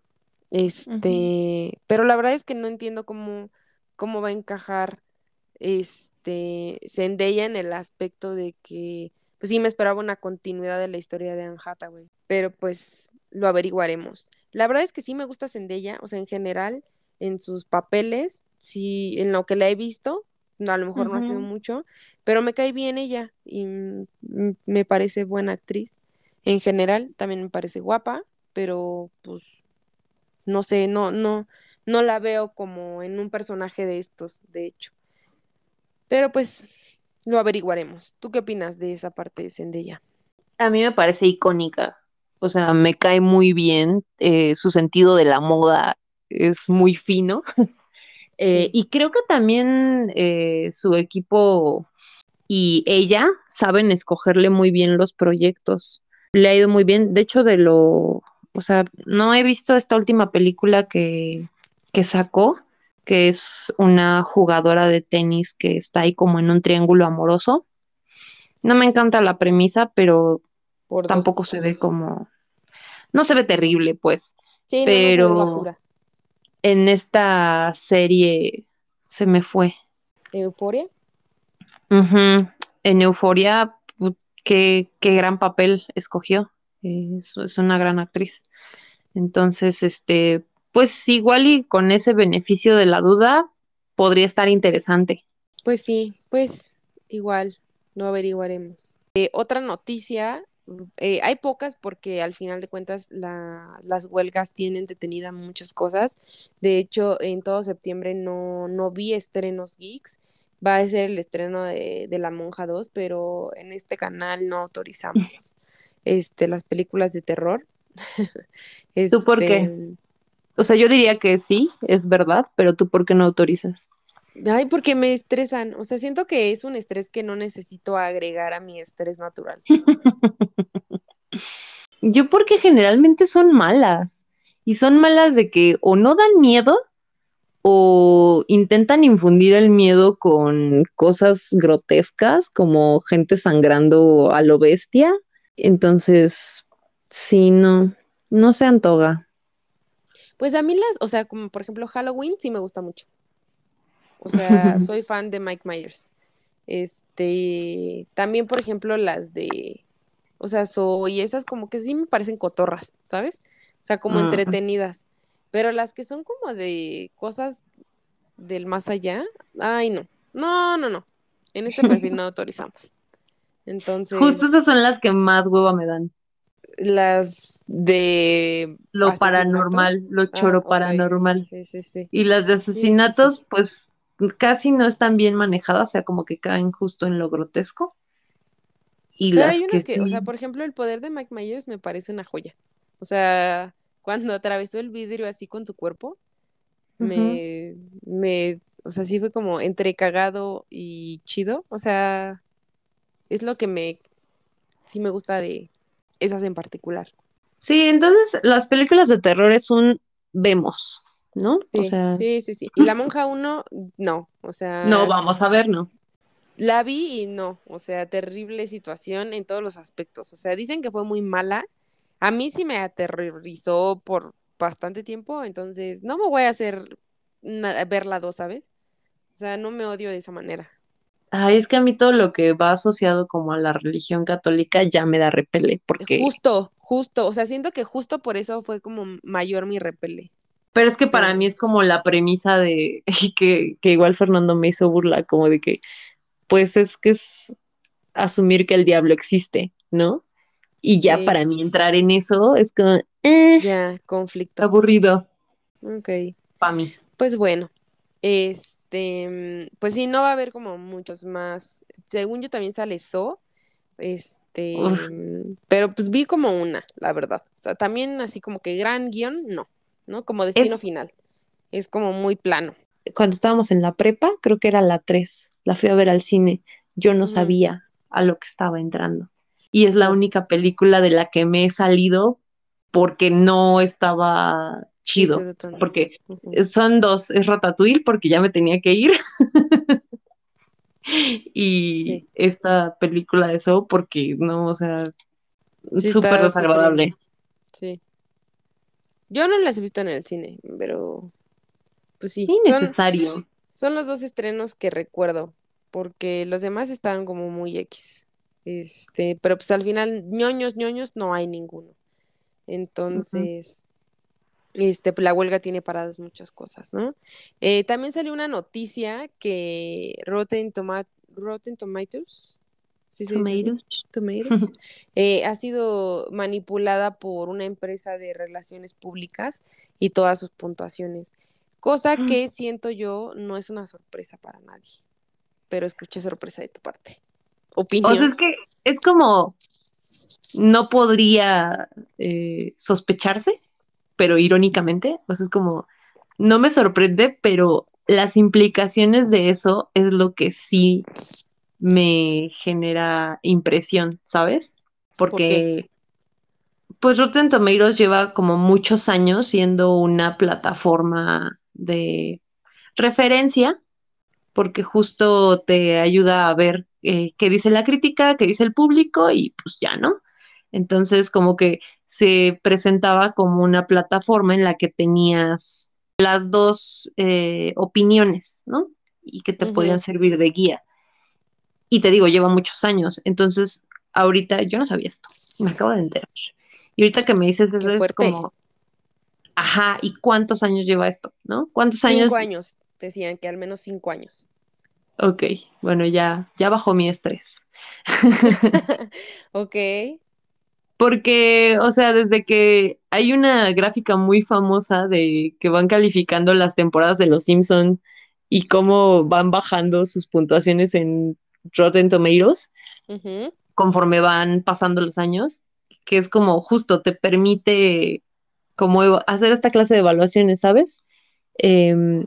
Este, pero la verdad es que no entiendo cómo, cómo va a encajar este Zendaya en el aspecto de que, pues sí me esperaba una continuidad de la historia de Anne Hathaway, pero pues lo averiguaremos. La verdad es que sí me gusta Zendaya, o sea, en general, en sus papeles, sí, en lo que la he visto, a lo mejor no ha sido mucho, pero me cae bien ella y me parece buena actriz. En general, también me parece guapa, pero pues no sé, no, no, no la veo como en un personaje de estos, de hecho. Pero pues lo averiguaremos. ¿Tú qué opinas de esa parte de Zendaya? A mí me parece icónica. O sea, me cae muy bien. Eh, su sentido de la moda es muy fino. (laughs) Eh, y creo que también eh, su equipo y ella saben escogerle muy bien los proyectos. Le ha ido muy bien. De hecho, de lo, o sea, no he visto esta última película que, que sacó, que es una jugadora de tenis que está ahí como en un triángulo amoroso. No me encanta la premisa, pero tampoco se ve como, no se ve terrible, pues. Sí, pero en esta serie se me fue. ¿Euforia? En Euforia, qué, qué gran papel escogió. Es, es, una gran actriz. Entonces, este, pues igual y con ese beneficio de la duda, podría estar interesante. Pues sí, pues igual, lo averiguaremos. Eh, otra noticia eh, hay pocas porque al final de cuentas las huelgas tienen detenida muchas cosas. De hecho, en todo septiembre no, no vi estrenos geeks. Va a ser el estreno de, La Monja 2, pero en este canal no autorizamos este, las películas de terror. (laughs) ¿Tú por qué? Este, o sea, yo diría que sí, es verdad, pero tú por qué no autorizas? Ay, porque me estresan. O sea, siento que es un estrés que no necesito agregar a mi estrés natural. (laughs) Yo porque generalmente son malas. Y son malas de que o no dan miedo o intentan infundir el miedo con cosas grotescas como gente sangrando a lo bestia. Entonces, sí, no, no se antoga. Pues a mí las, o sea, como por ejemplo Halloween sí me gusta mucho. O sea, (laughs) soy fan de Mike Myers. Este, también por ejemplo las de o sea, soy esas como que sí me parecen cotorras, ¿sabes? O sea, como entretenidas. Pero las que son como de cosas del más allá, ay, no. No, no, no. En este perfil no (laughs) autorizamos. Entonces. Justo esas son las que más hueva me dan. Las de. Lo paranormal, lo ah, choro paranormal. Sí, sí, sí. Y las de asesinatos, pues casi no están bien manejadas, o sea, como que caen justo en lo grotesco. Y Pero hay unas que, o sea, por ejemplo, el poder de Mike Myers me parece una joya. O sea, (laughs) cuando atravesó el vidrio así con su cuerpo, me, me, o sea, sí fue como entre cagado y chido. O sea, es lo que me, sí me gusta de esas en particular. Sí, entonces las películas de terror es un vemos, ¿no? Sí, o sea... sí, sí, sí. Y (laughs) La Monja 1, no, o sea... No, vamos a ver, ¿no? La vi y no, o sea, terrible situación en todos los aspectos. O sea, dicen que fue muy mala. A mí sí me aterrorizó por bastante tiempo, entonces no me voy a hacer ver la dos, ¿sabes? O sea, no me odio de esa manera. Ay, es que a mí todo lo que va asociado como a la religión católica ya me da repele, porque... Justo, justo, o sea, siento que justo por eso fue como mayor mi repele. Pero es que para mí es como la premisa de (laughs) que, que igual Fernando me hizo burla, como de que pues es que es asumir que el diablo existe, ¿no? Y ya Sí. para mí entrar en eso es como, eh, Ya, conflicto. aburrido Ok. para mí. Pues bueno, este, pues sí, no va a haber como muchos más. Según yo también sale So, este, Uf. pero pues vi como una, la verdad. O sea, también así como que gran guion, no, ¿no? Como destino Es- final. Es como muy plano. Cuando estábamos en la prepa, creo que era la 3, la fui a ver al cine. Yo no sabía a lo que estaba entrando. Y es la única película de la que me he salido porque no estaba chido. Porque son dos, es Ratatouille porque ya me tenía que ir. (laughs) y Sí. esta película de eso porque no, o sea, súper desagradable. Sí. Yo no las he visto en el cine, pero pues sí, son, Innecesario. son los dos estrenos que recuerdo, porque los demás estaban como muy X. Este, pero pues al final, ñoños, ñoños, no hay ninguno. Entonces, este, pues la huelga tiene paradas muchas cosas, ¿no? Eh, también salió una noticia que Rotten, Toma- Rotten Tomatoes, ¿sí así? Tomatoes. Tomatoes, (laughs) eh, ha sido manipulada por una empresa de relaciones públicas y todas sus puntuaciones, cosa que siento yo no es una sorpresa para nadie, pero escuché sorpresa de tu parte. Opinión. O sea, es que es como no podría eh, sospecharse, pero irónicamente, o sea, es como no me sorprende, pero las implicaciones de eso es lo que sí me genera impresión, ¿sabes? Porque pues Rotten Tomatoes lleva como muchos años siendo una plataforma de referencia, porque justo te ayuda a ver eh, qué dice la crítica, qué dice el público y pues ya, ¿no? Entonces como que se presentaba como una plataforma en la que tenías las dos eh, opiniones, ¿no? Y que te podían servir de guía. Y te digo, lleva muchos años. Entonces, ahorita yo no sabía esto. Me acabo de enterar. Y ahorita que me dices eso es como, ajá, ¿y cuántos años lleva esto? ¿No? ¿Cuántos años? Cinco años, decían que al menos cinco años. Ok, bueno, ya, ya bajó mi estrés. (laughs) Ok. Porque, o sea, desde que hay una gráfica muy famosa de que van calificando las temporadas de Los Simpson y cómo van bajando sus puntuaciones en Rotten Tomatoes conforme van pasando los años, que es como justo te permite como hacer esta clase de evaluaciones, ¿sabes? Em,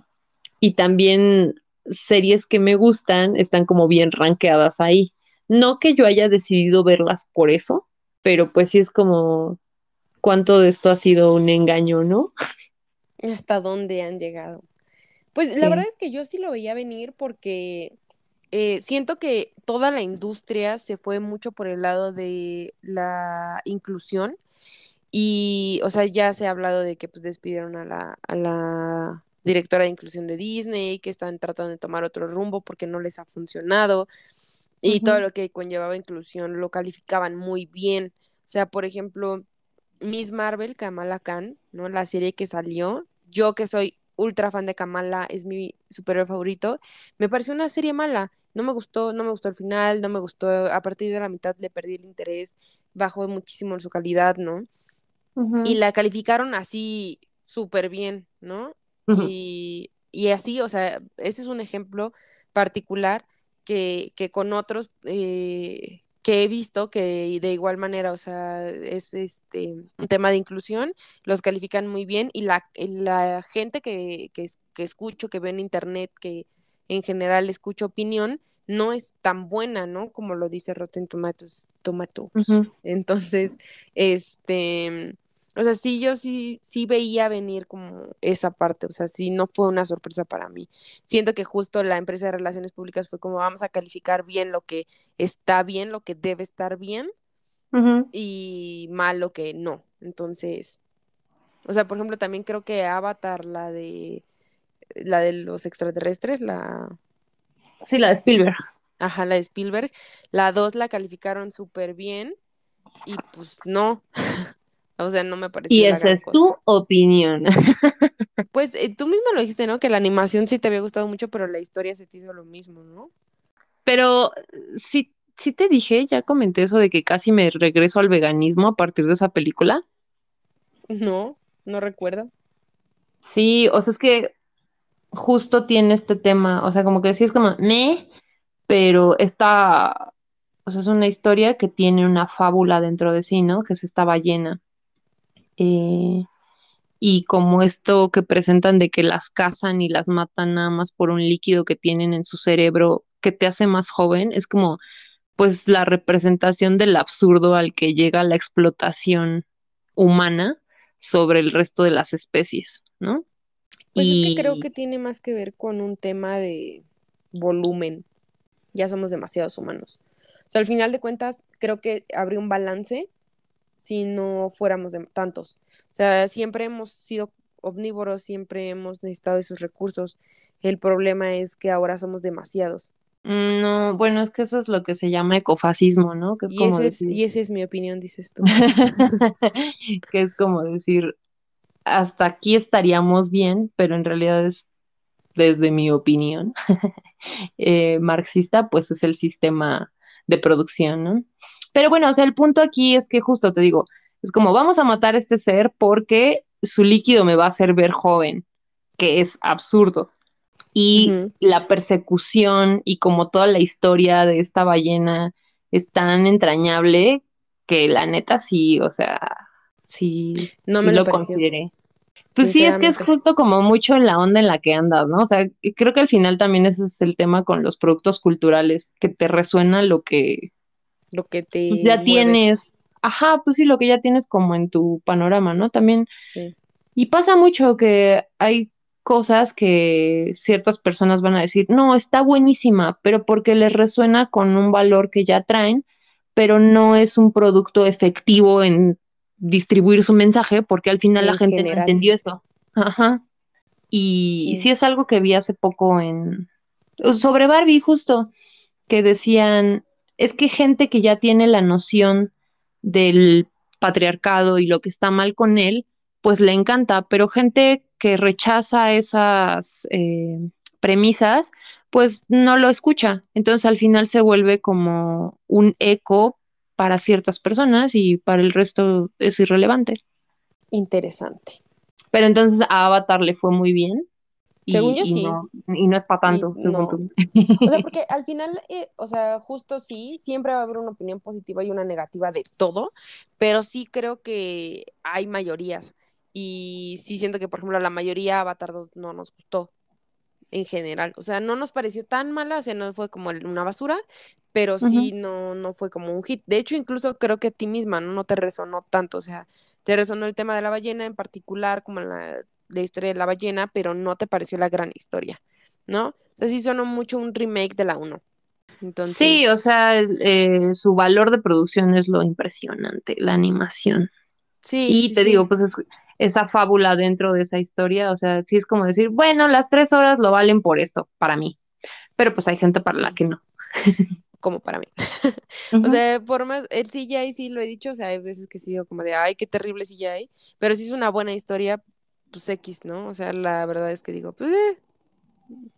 y también series que me gustan están como bien rankeadas ahí. No que yo haya decidido verlas por eso, pero pues sí es como cuánto de esto ha sido un engaño, ¿no? ¿Hasta dónde han llegado? Pues la Sí. verdad es que yo sí lo veía venir porque eh, siento que toda la industria se fue mucho por el lado de la inclusión y, o sea, ya se ha hablado de que pues despidieron a la, a la directora de inclusión de Disney, que están tratando de tomar otro rumbo porque no les ha funcionado y todo lo que conllevaba inclusión lo calificaban muy bien. O sea, por ejemplo, Miss Marvel, Kamala Khan, ¿no? La serie que salió, yo que soy ultra fan de Kamala, es mi superhéroe favorito, me pareció una serie mala, no me gustó, no me gustó el final, no me gustó, a partir de la mitad le perdí el interés, bajó muchísimo su calidad, ¿no? Y la calificaron así súper bien, ¿no? Y, y así, o sea, ese es un ejemplo particular que, que con otros eh, que he visto que de igual manera, o sea, es este un tema de inclusión, los califican muy bien y la, la gente que, que, es- que escucho, que veo en internet, que en general escucho opinión, no es tan buena, ¿no? Como lo dice Rotten Tomatoes, Tomatoes. Entonces, este, o sea, sí, yo sí, sí veía venir como esa parte, o sea, sí, no fue una sorpresa para mí. Siento que justo la empresa de relaciones públicas fue como vamos a calificar bien lo que está bien, lo que debe estar bien y mal lo que no. Entonces, o sea, por ejemplo, también creo que Avatar, la de la de los extraterrestres, la Sí, la de Spielberg. Ajá, la de Spielberg. La 2 la calificaron súper bien y pues no. (laughs) O sea, no me pareció Y esa es cosa. tu opinión. (laughs) Pues eh, tú mismo lo dijiste, ¿no? Que la animación sí te había gustado mucho, pero la historia se te hizo lo mismo, ¿no? Pero sí, sí te dije, ya comenté eso de que casi me regreso al veganismo a partir de esa película. No, no recuerdo. Sí, o sea, es que justo tiene este tema, o sea, como que sí es como, me, pero está, o sea, es una historia que tiene una fábula dentro de sí, ¿no? Que es esta ballena. Eh, y como esto que presentan de que las cazan y las matan nada más por un líquido que tienen en su cerebro que te hace más joven, es como pues la representación del absurdo al que llega la explotación humana sobre el resto de las especies, ¿no? Pues es que creo que tiene más que ver con un tema de volumen. Ya somos demasiados humanos. O sea, al final de cuentas, creo que habría un balance si no fuéramos de tantos. O sea, siempre hemos sido omnívoros, siempre hemos necesitado esos recursos. El problema es que ahora somos demasiados. Mm, no, bueno, es que eso es lo que se llama ecofascismo, ¿no? Que es y, como ese es, decir... y esa es mi opinión, dices tú. (laughs) que es como decir, hasta aquí estaríamos bien, pero en realidad es, desde mi opinión (laughs) eh, marxista, pues es el sistema de producción, ¿no? Pero bueno, o sea, el punto aquí es que justo te digo, es como vamos a matar a este ser porque su líquido me va a hacer ver joven, que es absurdo y la persecución y como toda la historia de esta ballena es tan entrañable que la neta sí, o sea, sí, No sí me lo lo consideré. Pues sí, es que es justo como mucho en la onda en la que andas, ¿no? O sea, creo que al final también ese es el tema con los productos culturales, que te resuena lo que Lo que te pues, ya mueve. tienes, ajá, pues sí, lo que ya tienes como en tu panorama, ¿no? También Sí. y pasa mucho que hay cosas que ciertas personas van a decir, no, está buenísima, pero porque les resuena con un valor que ya traen, pero no es un producto efectivo en distribuir su mensaje, porque al final la En gente no entendió eso. Ajá. Y, y sí es algo que vi hace poco en sobre Barbie, justo, que decían, es que gente que ya tiene la noción del patriarcado y lo que está mal con él, pues le encanta, pero gente que rechaza esas eh, premisas, pues no lo escucha. Entonces al final se vuelve como un eco para ciertas personas y para el resto es irrelevante. Interesante. Pero entonces a Avatar le fue muy bien. Y, Según yo, y sí. no, y no es para tanto, Y según no. tú. O sea, (laughs) porque al final, eh, o sea, justo sí, siempre va a haber una opinión positiva y una negativa de todo, pero sí creo que hay mayorías. Y sí siento que, por ejemplo, la mayoría Avatar 2 no nos gustó en general. O sea, no nos pareció tan mala, o sea, no fue como una basura, pero sí no, no fue como un hit. De hecho, incluso creo que a ti misma no, no te resonó tanto, o sea, te resonó el tema de la ballena en particular, como la, la historia de la ballena, pero no te pareció la gran historia, ¿no? O sea, sí sonó mucho un remake de la 1. Entonces, Sí, o sea, eh, su valor de producción es lo impresionante, la animación. sí, Y sí, te sí. digo, pues es- esa fábula dentro de esa historia, o sea, sí es como decir, bueno, las tres horas lo valen por esto, para mí. Pero pues hay gente para la Sí. que no. como para mí. (laughs) O sea, por más, el CGI sí lo he dicho, o sea, hay veces que sí digo como de, ay, qué terrible CGI, pero si es una buena historia, pues X, ¿no? O sea, la verdad es que digo, pues, eh.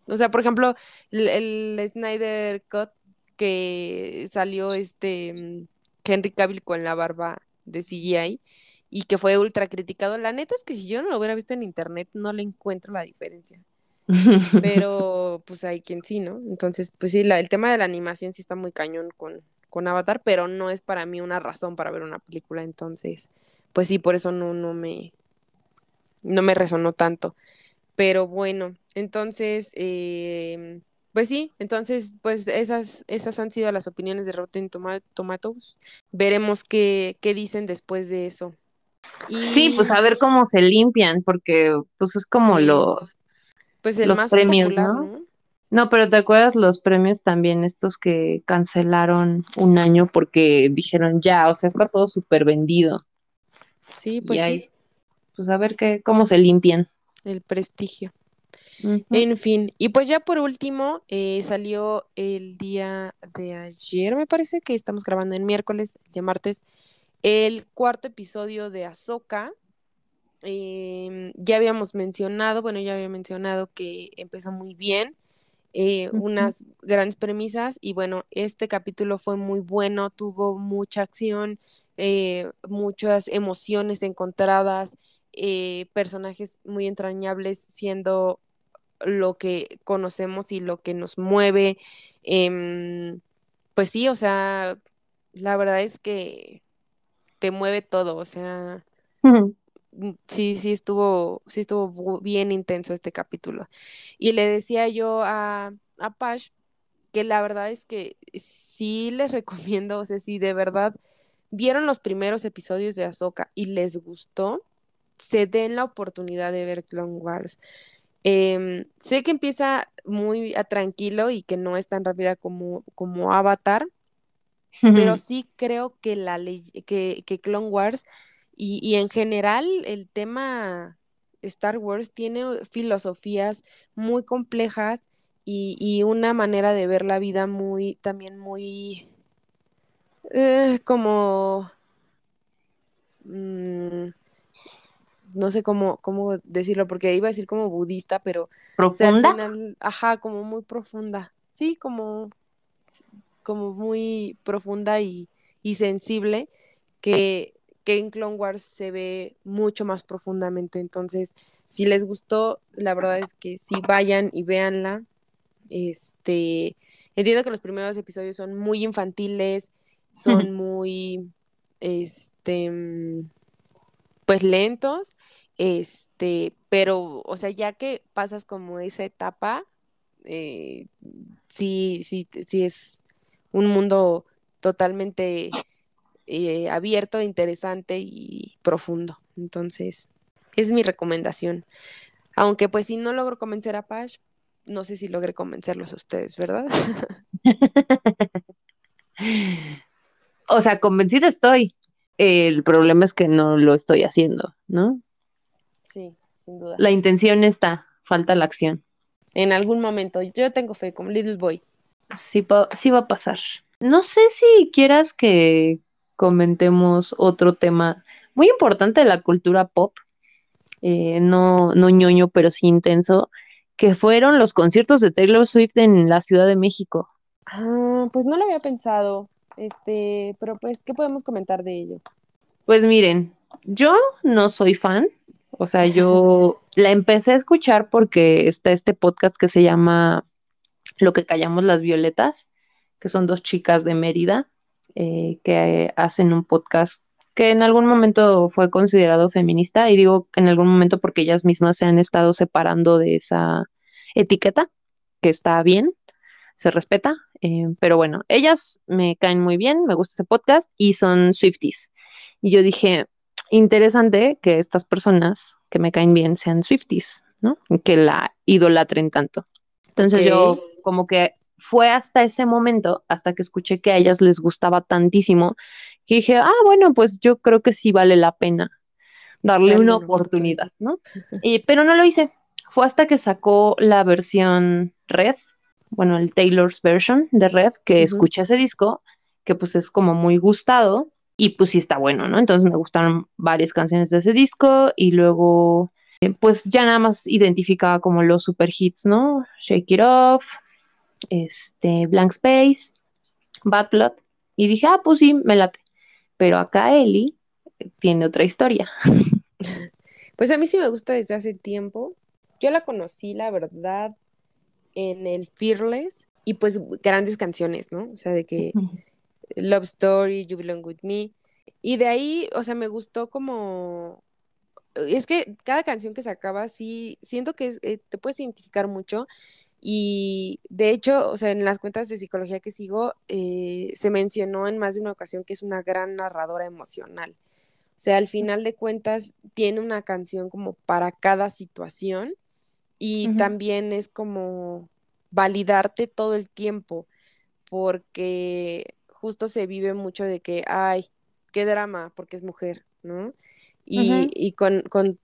O sea, por ejemplo, el, el Snyder Cut que salió este mm, Henry Cavill con la barba de CGI y que fue ultra criticado, la neta es que si yo no lo hubiera visto en internet, no le encuentro la diferencia. (laughs) Pero pues hay quien sí, ¿no? Entonces, pues sí, la- el tema de la animación sí está muy cañón con, con Avatar, pero no es para mí una razón para ver una película. Entonces, pues sí, por eso no, no me, no me resonó tanto. Pero bueno, entonces, eh, pues sí, entonces, pues esas, esas han sido las opiniones de Rotten Toma- Tomatoes. Veremos qué, qué dicen después de eso. Sí, pues a ver cómo se limpian, porque pues es como Sí. los, pues el los más premios, popular, ¿no? ¿no? No, pero ¿te acuerdas los premios también, estos que cancelaron un año porque dijeron ya, o sea, está todo súper vendido. Sí, Y pues sí, pues a ver qué, cómo se limpian. el prestigio. En fin, y pues ya por último, eh, salió el día de ayer, me parece que estamos grabando en miércoles, ya martes, el cuarto episodio de Ahsoka. Em, ya habíamos mencionado, bueno, ya había mencionado que empezó muy bien. eh, unas grandes premisas y bueno, este capítulo fue muy bueno, tuvo mucha acción, eh, muchas emociones encontradas, eh, personajes muy entrañables siendo lo que conocemos y lo que nos mueve. em, pues sí, o sea, la verdad es que te mueve todo, o sea, mm, sí, sí estuvo, sí estuvo bien intenso este capítulo. Y le decía yo a, a Pash que la verdad es que sí les (laughs) recomiendo, o sea, si de verdad vieron los primeros episodios de Ahsoka y les gustó, se den la oportunidad de ver Clone Wars. Em, sé que empieza muy a tranquilo y que no es tan rápida como, como Avatar, pero sí creo que la que, que Clone Wars y, y en general el tema Star Wars tiene filosofías muy complejas y, y una manera de ver la vida muy, también muy eh, como mm, no sé cómo, cómo decirlo, porque iba a decir como budista, pero o sea, al ¿Profunda? final, ajá, como muy profunda. Sí, como, como muy profunda y, y sensible, que, que en Clone Wars se ve mucho más profundamente. Entonces, si les gustó, la verdad es que sí vayan y véanla. Este, entiendo que los primeros episodios son muy infantiles, son (laughs) muy, este, mm, pues lentos, este, pero, o sea, ya que pasas como esa etapa, eh, sí, sí, sí es un mundo totalmente eh, abierto, interesante y profundo. Entonces, es mi recomendación. Aunque pues si no logro convencer a Pash, no sé si logré convencerlos a ustedes, ¿verdad? (laughs) (laughs) O sea, convencida estoy. El problema es que no lo estoy haciendo, ¿no? Sí, sin duda. La intención está, falta la acción. En algún momento, yo tengo fe como Little Boy. Sí, sí va a pasar. No sé si quieras que comentemos otro tema muy importante de la cultura pop, eh, no, no ñoño, pero sí intenso, que fueron los conciertos de Taylor Swift en la Ciudad de México. Ah, pues no lo había pensado. Este, pero pues, ¿qué podemos comentar de ello? Pues miren, yo no soy fan, o sea, yo (laughs) la empecé a escuchar porque está este podcast que se llama Lo que callamos las violetas, que son dos chicas de Mérida eh, que hacen un podcast que en algún momento fue considerado feminista, y digo en algún momento porque ellas mismas se han estado separando de esa etiqueta, que está bien, se respeta, eh, pero bueno, ellas me caen muy bien, me gusta ese podcast y son Swifties. Y yo dije, interesante que estas personas que me caen bien sean Swifties, ¿no? Que la idolatren tanto. Entonces yo como que fue hasta ese momento, hasta que escuché que a ellas les gustaba tantísimo, que dije, ah, bueno, pues yo creo que sí vale la pena darle una una oportunidad, ¿no? (laughs) Y- pero no lo hice. Fue hasta que sacó la versión Red, bueno, el Taylor's version de Red, que Ujú. escuché ese disco, que pues es como muy gustado y pues sí está bueno, ¿no? Entonces me gustaron varias canciones de ese disco y luego eh, pues ya nada más identificaba como los super hits, ¿no? Shake It Off, este, Blank Space, Bad Blood y dije, ah, pues sí, me late. Pero acá Eli eh, tiene otra historia. (laughs) Pues a mí sí me gusta desde hace tiempo. Yo la conocí, la verdad, en el Fearless y pues grandes canciones, ¿no? O sea, de que Love Story, You Belong With Me. Y de ahí, o sea, me gustó como... Es que cada canción que sacaba, sí, siento que es- eh, te puedes identificar mucho. Y de hecho, o sea, en las cuentas de psicología que sigo, eh, se mencionó en más de una ocasión que es una gran narradora emocional. O sea, al final de cuentas, tiene una canción como para cada situación y también es como validarte todo el tiempo, porque justo se vive mucho de que, ay, qué drama, porque es mujer, ¿no? Y, y con, con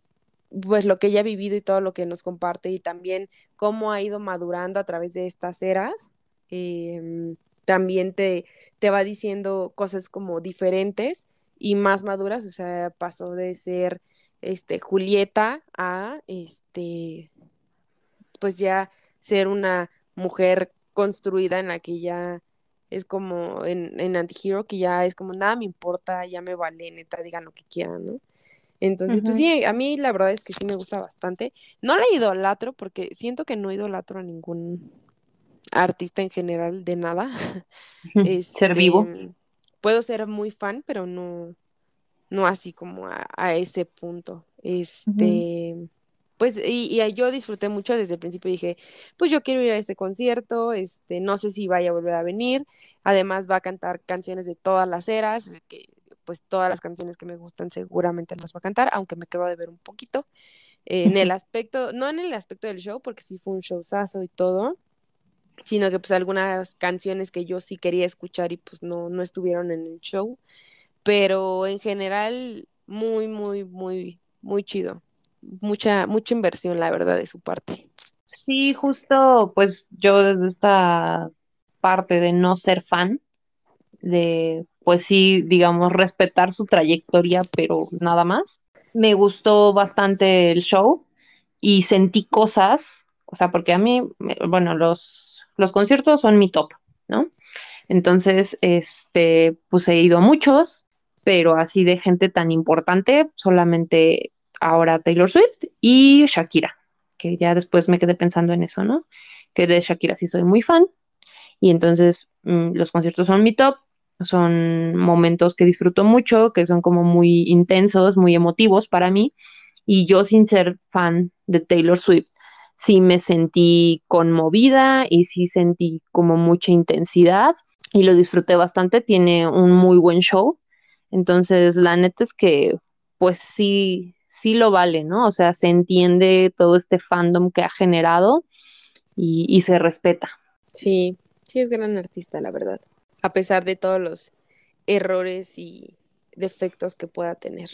pues lo que ella ha vivido y todo lo que nos comparte y también cómo ha ido madurando a través de estas eras, em, también te, te va diciendo cosas como diferentes y más maduras, o sea, pasó de ser este Julieta a este pues ya ser una mujer construida en la que ya es como en, en Antihero, que ya es como nada me importa, ya me vale, neta, digan lo que quieran, ¿no? Entonces, pues sí, a mí la verdad es que sí me gusta bastante. No la idolatro porque siento que no idolatro a ningún artista en general de nada. (laughs) ser vivo. Este, puedo ser muy fan, pero no, no así como a, ese punto. Este, pues, y, y, yo disfruté mucho desde el principio, dije, pues yo quiero ir a ese concierto, este, no sé si vaya a volver a venir, además va a cantar canciones de todas las eras, que pues todas las canciones que me gustan seguramente las va a cantar, aunque me quedo de ver un poquito. en el (laughs) aspecto, no en el aspecto del show, porque sí fue un showzazo y todo, sino que pues algunas canciones que yo sí quería escuchar y pues no, no estuvieron en el show, pero en general muy, muy, muy, muy chido. Mucha, mucha inversión, la verdad, de su parte. Sí, justo, pues yo desde esta parte de no ser fan, de, pues sí, digamos, respetar su trayectoria, pero nada más. Me gustó bastante el show y sentí cosas, o sea, porque a mí, bueno, los, los conciertos son mi top, ¿no? Entonces, este, pues he ido a muchos, pero así de gente tan importante, solamente ahora Taylor Swift y Shakira, que ya después me quedé pensando en eso, ¿no? Que de Shakira sí soy muy fan, y entonces mm, los conciertos son mi top, son momentos que disfruto mucho, que son como muy intensos, muy emotivos para mí. Y yo sin ser fan de Taylor Swift, sí me sentí conmovida y sí sentí como mucha intensidad y lo disfruté bastante. Tiene un muy buen show. Entonces, la neta es que, pues sí, sí lo vale, ¿no? O sea, se entiende todo este fandom que ha generado y, y se respeta. Sí, sí es gran artista, la verdad a pesar de todos los errores y defectos que pueda tener.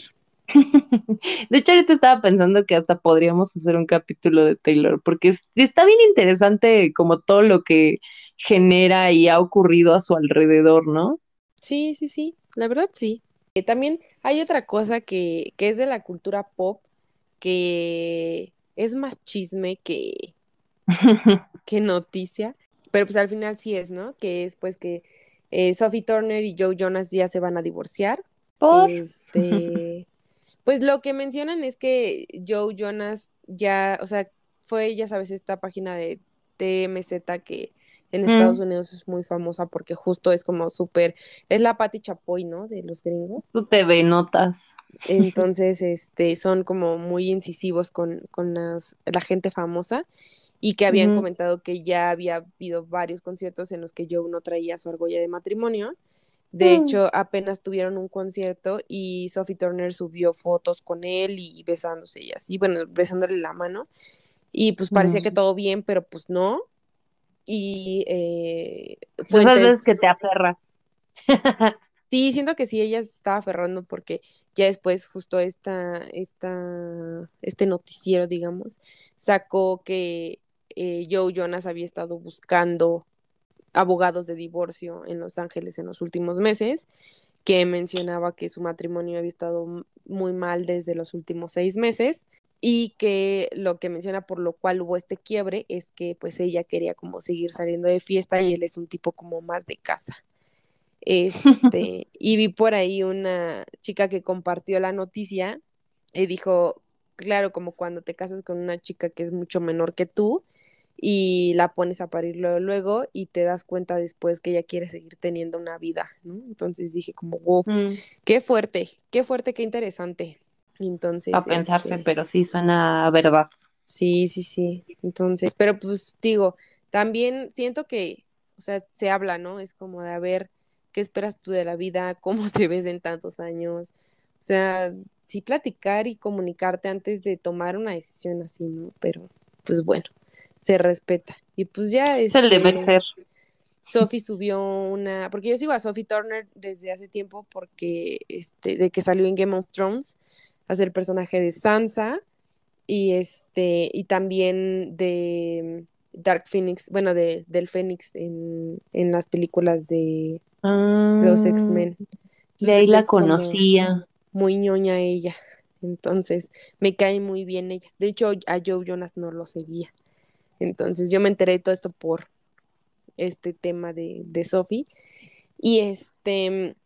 (laughs) De hecho, ahorita estaba pensando que hasta podríamos hacer un capítulo de Taylor, porque está bien interesante como todo lo que genera y ha ocurrido a su alrededor, ¿no? Sí, sí, sí, la verdad sí. Eh, también hay otra cosa que, que es de la cultura pop, que es más chisme que, (laughs) que noticia, pero pues al final sí es, ¿no? Que es pues que eh, Sophie Turner y Joe Jonas ya se van a divorciar. Este, (laughs) pues lo que mencionan es que Joe Jonas ya, o sea, fue, ya sabes, esta página de TMZ que en Estados mm. Unidos es muy famosa porque justo es como súper, es la Patti Chapoy, ¿no? De los gringos. Tú te ve notas. (laughs) Entonces, este, son como muy incisivos con, con las, la gente famosa y que habían comentado que ya había habido varios conciertos en los que Joe no traía su argolla de matrimonio. De mm. hecho, apenas tuvieron un concierto y Sophie Turner subió fotos con él y besándose y así, bueno, besándole la mano. Y pues parecía que todo bien, pero pues no. Y eh, fuentes... veces que te aferras. (laughs) sí, siento que sí, ella estaba aferrando porque ya después justo esta, esta, este noticiero, digamos, sacó que eh, Joe Jonas había estado buscando abogados de divorcio en Los Ángeles en los últimos meses, que mencionaba que su matrimonio había estado muy mal desde los últimos seis meses y que lo que menciona por lo cual hubo este quiebre es que pues ella quería como seguir saliendo de fiesta y él es un tipo como más de casa. (laughs) Este, y vi por ahí una chica que compartió la noticia y dijo, claro, como cuando te casas con una chica que es mucho menor que tú, y la pones a parir luego, y te das cuenta después que ella quiere seguir teniendo una vida, ¿no? Entonces dije como, wow, mm. qué fuerte, qué fuerte, qué interesante. Entonces. A pensarse, este pero sí suena verdad. Sí, sí, sí. Entonces, pero pues digo, también siento que, o sea, se habla, ¿no? Es como de a ver, ¿qué esperas tú de la vida? ¿Cómo te ves en tantos años? O sea, sí platicar y comunicarte antes de tomar una decisión así, ¿no? Pero, pues bueno se respeta. Y pues ya es. el deber este, ser. Sophie subió una, porque yo sigo a Sophie Turner desde hace tiempo porque este, de que salió en Game of Thrones ser el personaje de Sansa y este, y también de Dark Phoenix, bueno, de, del Phoenix en, en las películas de, los ah, X-Men. De ahí la conocía. Muy ñoña ella. Entonces, me cae muy bien ella. De hecho, a Joe Jonas no lo seguía. Entonces yo me enteré de todo esto por este tema de, de Sophie. Y este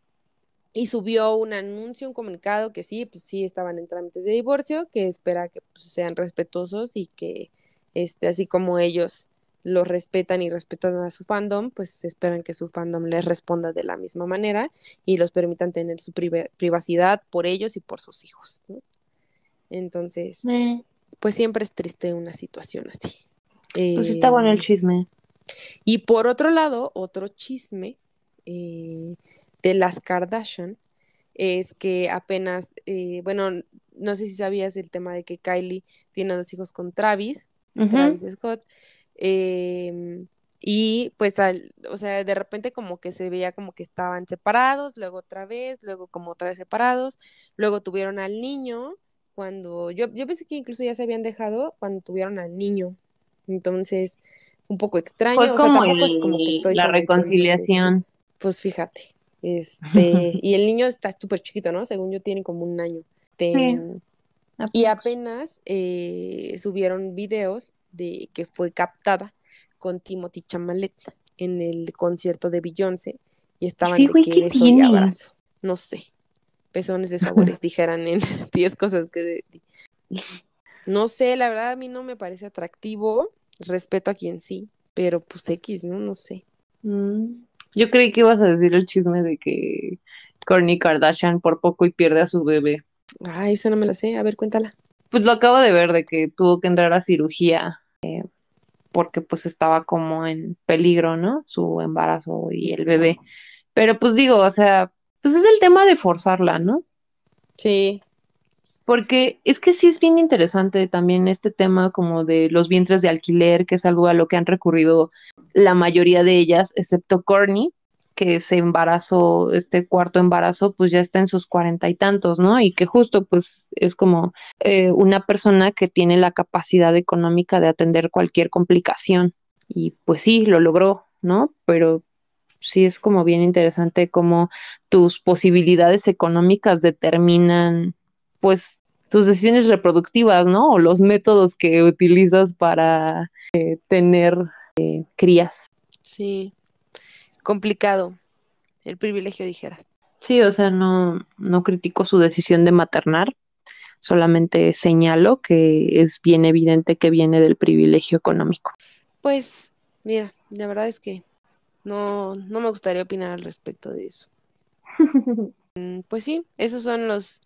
y subió un anuncio, un comunicado que sí, pues sí estaban en trámites de divorcio, que espera que pues, sean respetuosos y que este, así como ellos lo respetan y respetan a su fandom, pues esperan que su fandom les responda de la misma manera y los permitan tener su privacidad por ellos y por sus hijos. Entonces, pues siempre es triste una situación así. Pues está bueno el em, chisme. Y por otro lado, otro chisme eh, de las Kardashian es que apenas, eh, bueno, no sé si sabías el tema de que Kylie tiene dos hijos con Travis, Travis Scott, em, y pues, al, o sea, de repente como que se veía como que estaban separados, luego otra vez, luego como otra vez separados, luego tuvieron al niño, cuando yo, yo pensé que incluso ya se habían dejado cuando tuvieron al niño, entonces, un poco extraño. Fue como, la reconciliación. Pues fíjate. Este, (laughs) y el niño está súper chiquito, ¿no? Según yo, tiene como un año. Y apenas eh, subieron videos de que fue captada con Timothy Chamalet en el concierto de Beyoncé y estaban de que beso y abrazo. No sé. Pezones de sabores, (laughs) dijeran en (laughs) 10 cosas que de No sé, la verdad a mí no me parece atractivo. Respeto a quien sí, pero pues X, ¿no? No sé. Mm. Yo creí que ibas a decir el chisme de que Kourtney Kardashian por poco y pierde a su bebé. Ay, eso no me lo sé. A ver, cuéntala. Pues lo acabo de ver de que tuvo que entrar a cirugía eh, porque pues estaba como en peligro, ¿no? Su embarazo y el bebé. Pero pues digo, o sea, pues es el tema de forzarla, ¿no? Sí. Porque es que sí es bien interesante también este tema como de los vientres de alquiler, que es algo a lo que han recurrido la mayoría de ellas, excepto Courtney, que se embarazó, este cuarto embarazo, pues ya está en sus cuarenta y tantos, ¿no? Y que justo pues es como eh, una persona que tiene la capacidad económica de atender cualquier complicación. Y pues sí, lo logró, ¿no? Pero sí es como bien interesante cómo tus posibilidades económicas determinan pues tus decisiones reproductivas, ¿no? O los métodos que utilizas para eh, tener eh, crías. Sí, complicado, el privilegio dijeras. Sí, o sea, no, no critico su decisión de maternar, solamente señalo que es bien evidente que viene del privilegio económico. Pues, mira, la verdad es que no, no me gustaría opinar al respecto de eso. (laughs) Mm, pues sí, esos son los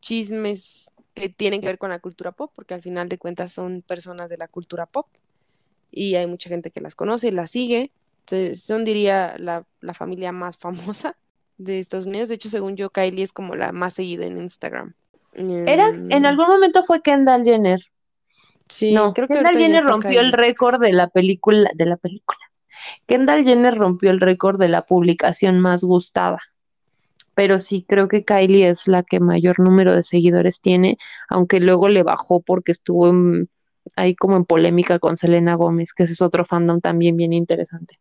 chismes que tienen que ver con la cultura pop, porque al final de cuentas son personas de la cultura pop y hay mucha gente que las conoce y las sigue. Entonces, son, diría, la, familia más (laughs) famosa de Estados Unidos. De hecho, según yo, Kylie es como la más seguida en Instagram. Era, en em, algún momento fue Kendall Jenner. Sí, no, creo que Kendall Jenner rompió el récord de la película, de la película. Kendall Jenner rompió el récord de la publicación más gustada pero sí creo que Kylie es la que mayor número de seguidores tiene, aunque luego le bajó porque estuvo ahí como en polémica con Selena Gómez, que ese es otro fandom también bien interesante.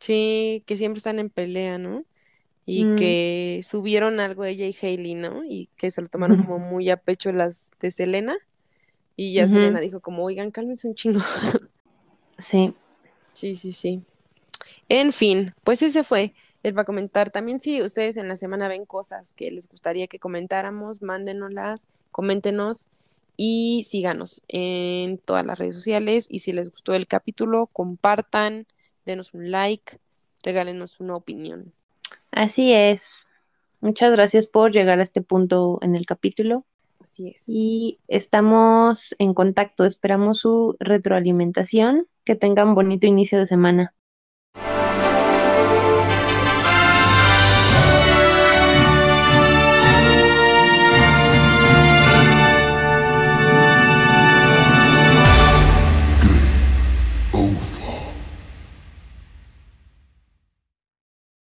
Sí, que siempre están en pelea, ¿no? Y mm. que subieron algo ella y Hailey, ¿no? Y que se lo tomaron como muy a pecho las de Selena. Y ya Selena dijo como, oigan, cálmense un chingo. Sí. Sí, sí, sí. En fin, pues ese fue les va a comentar. También si ustedes en la semana ven cosas que les gustaría que comentáramos, mándenoslas, coméntenos y síganos en todas las redes sociales. Y si les gustó el capítulo, compartan, denos un like, regálenos una opinión. Así es. Muchas gracias por llegar a este punto en el capítulo. Así es. Y estamos en contacto. Esperamos su retroalimentación. Que tengan bonito inicio de semana.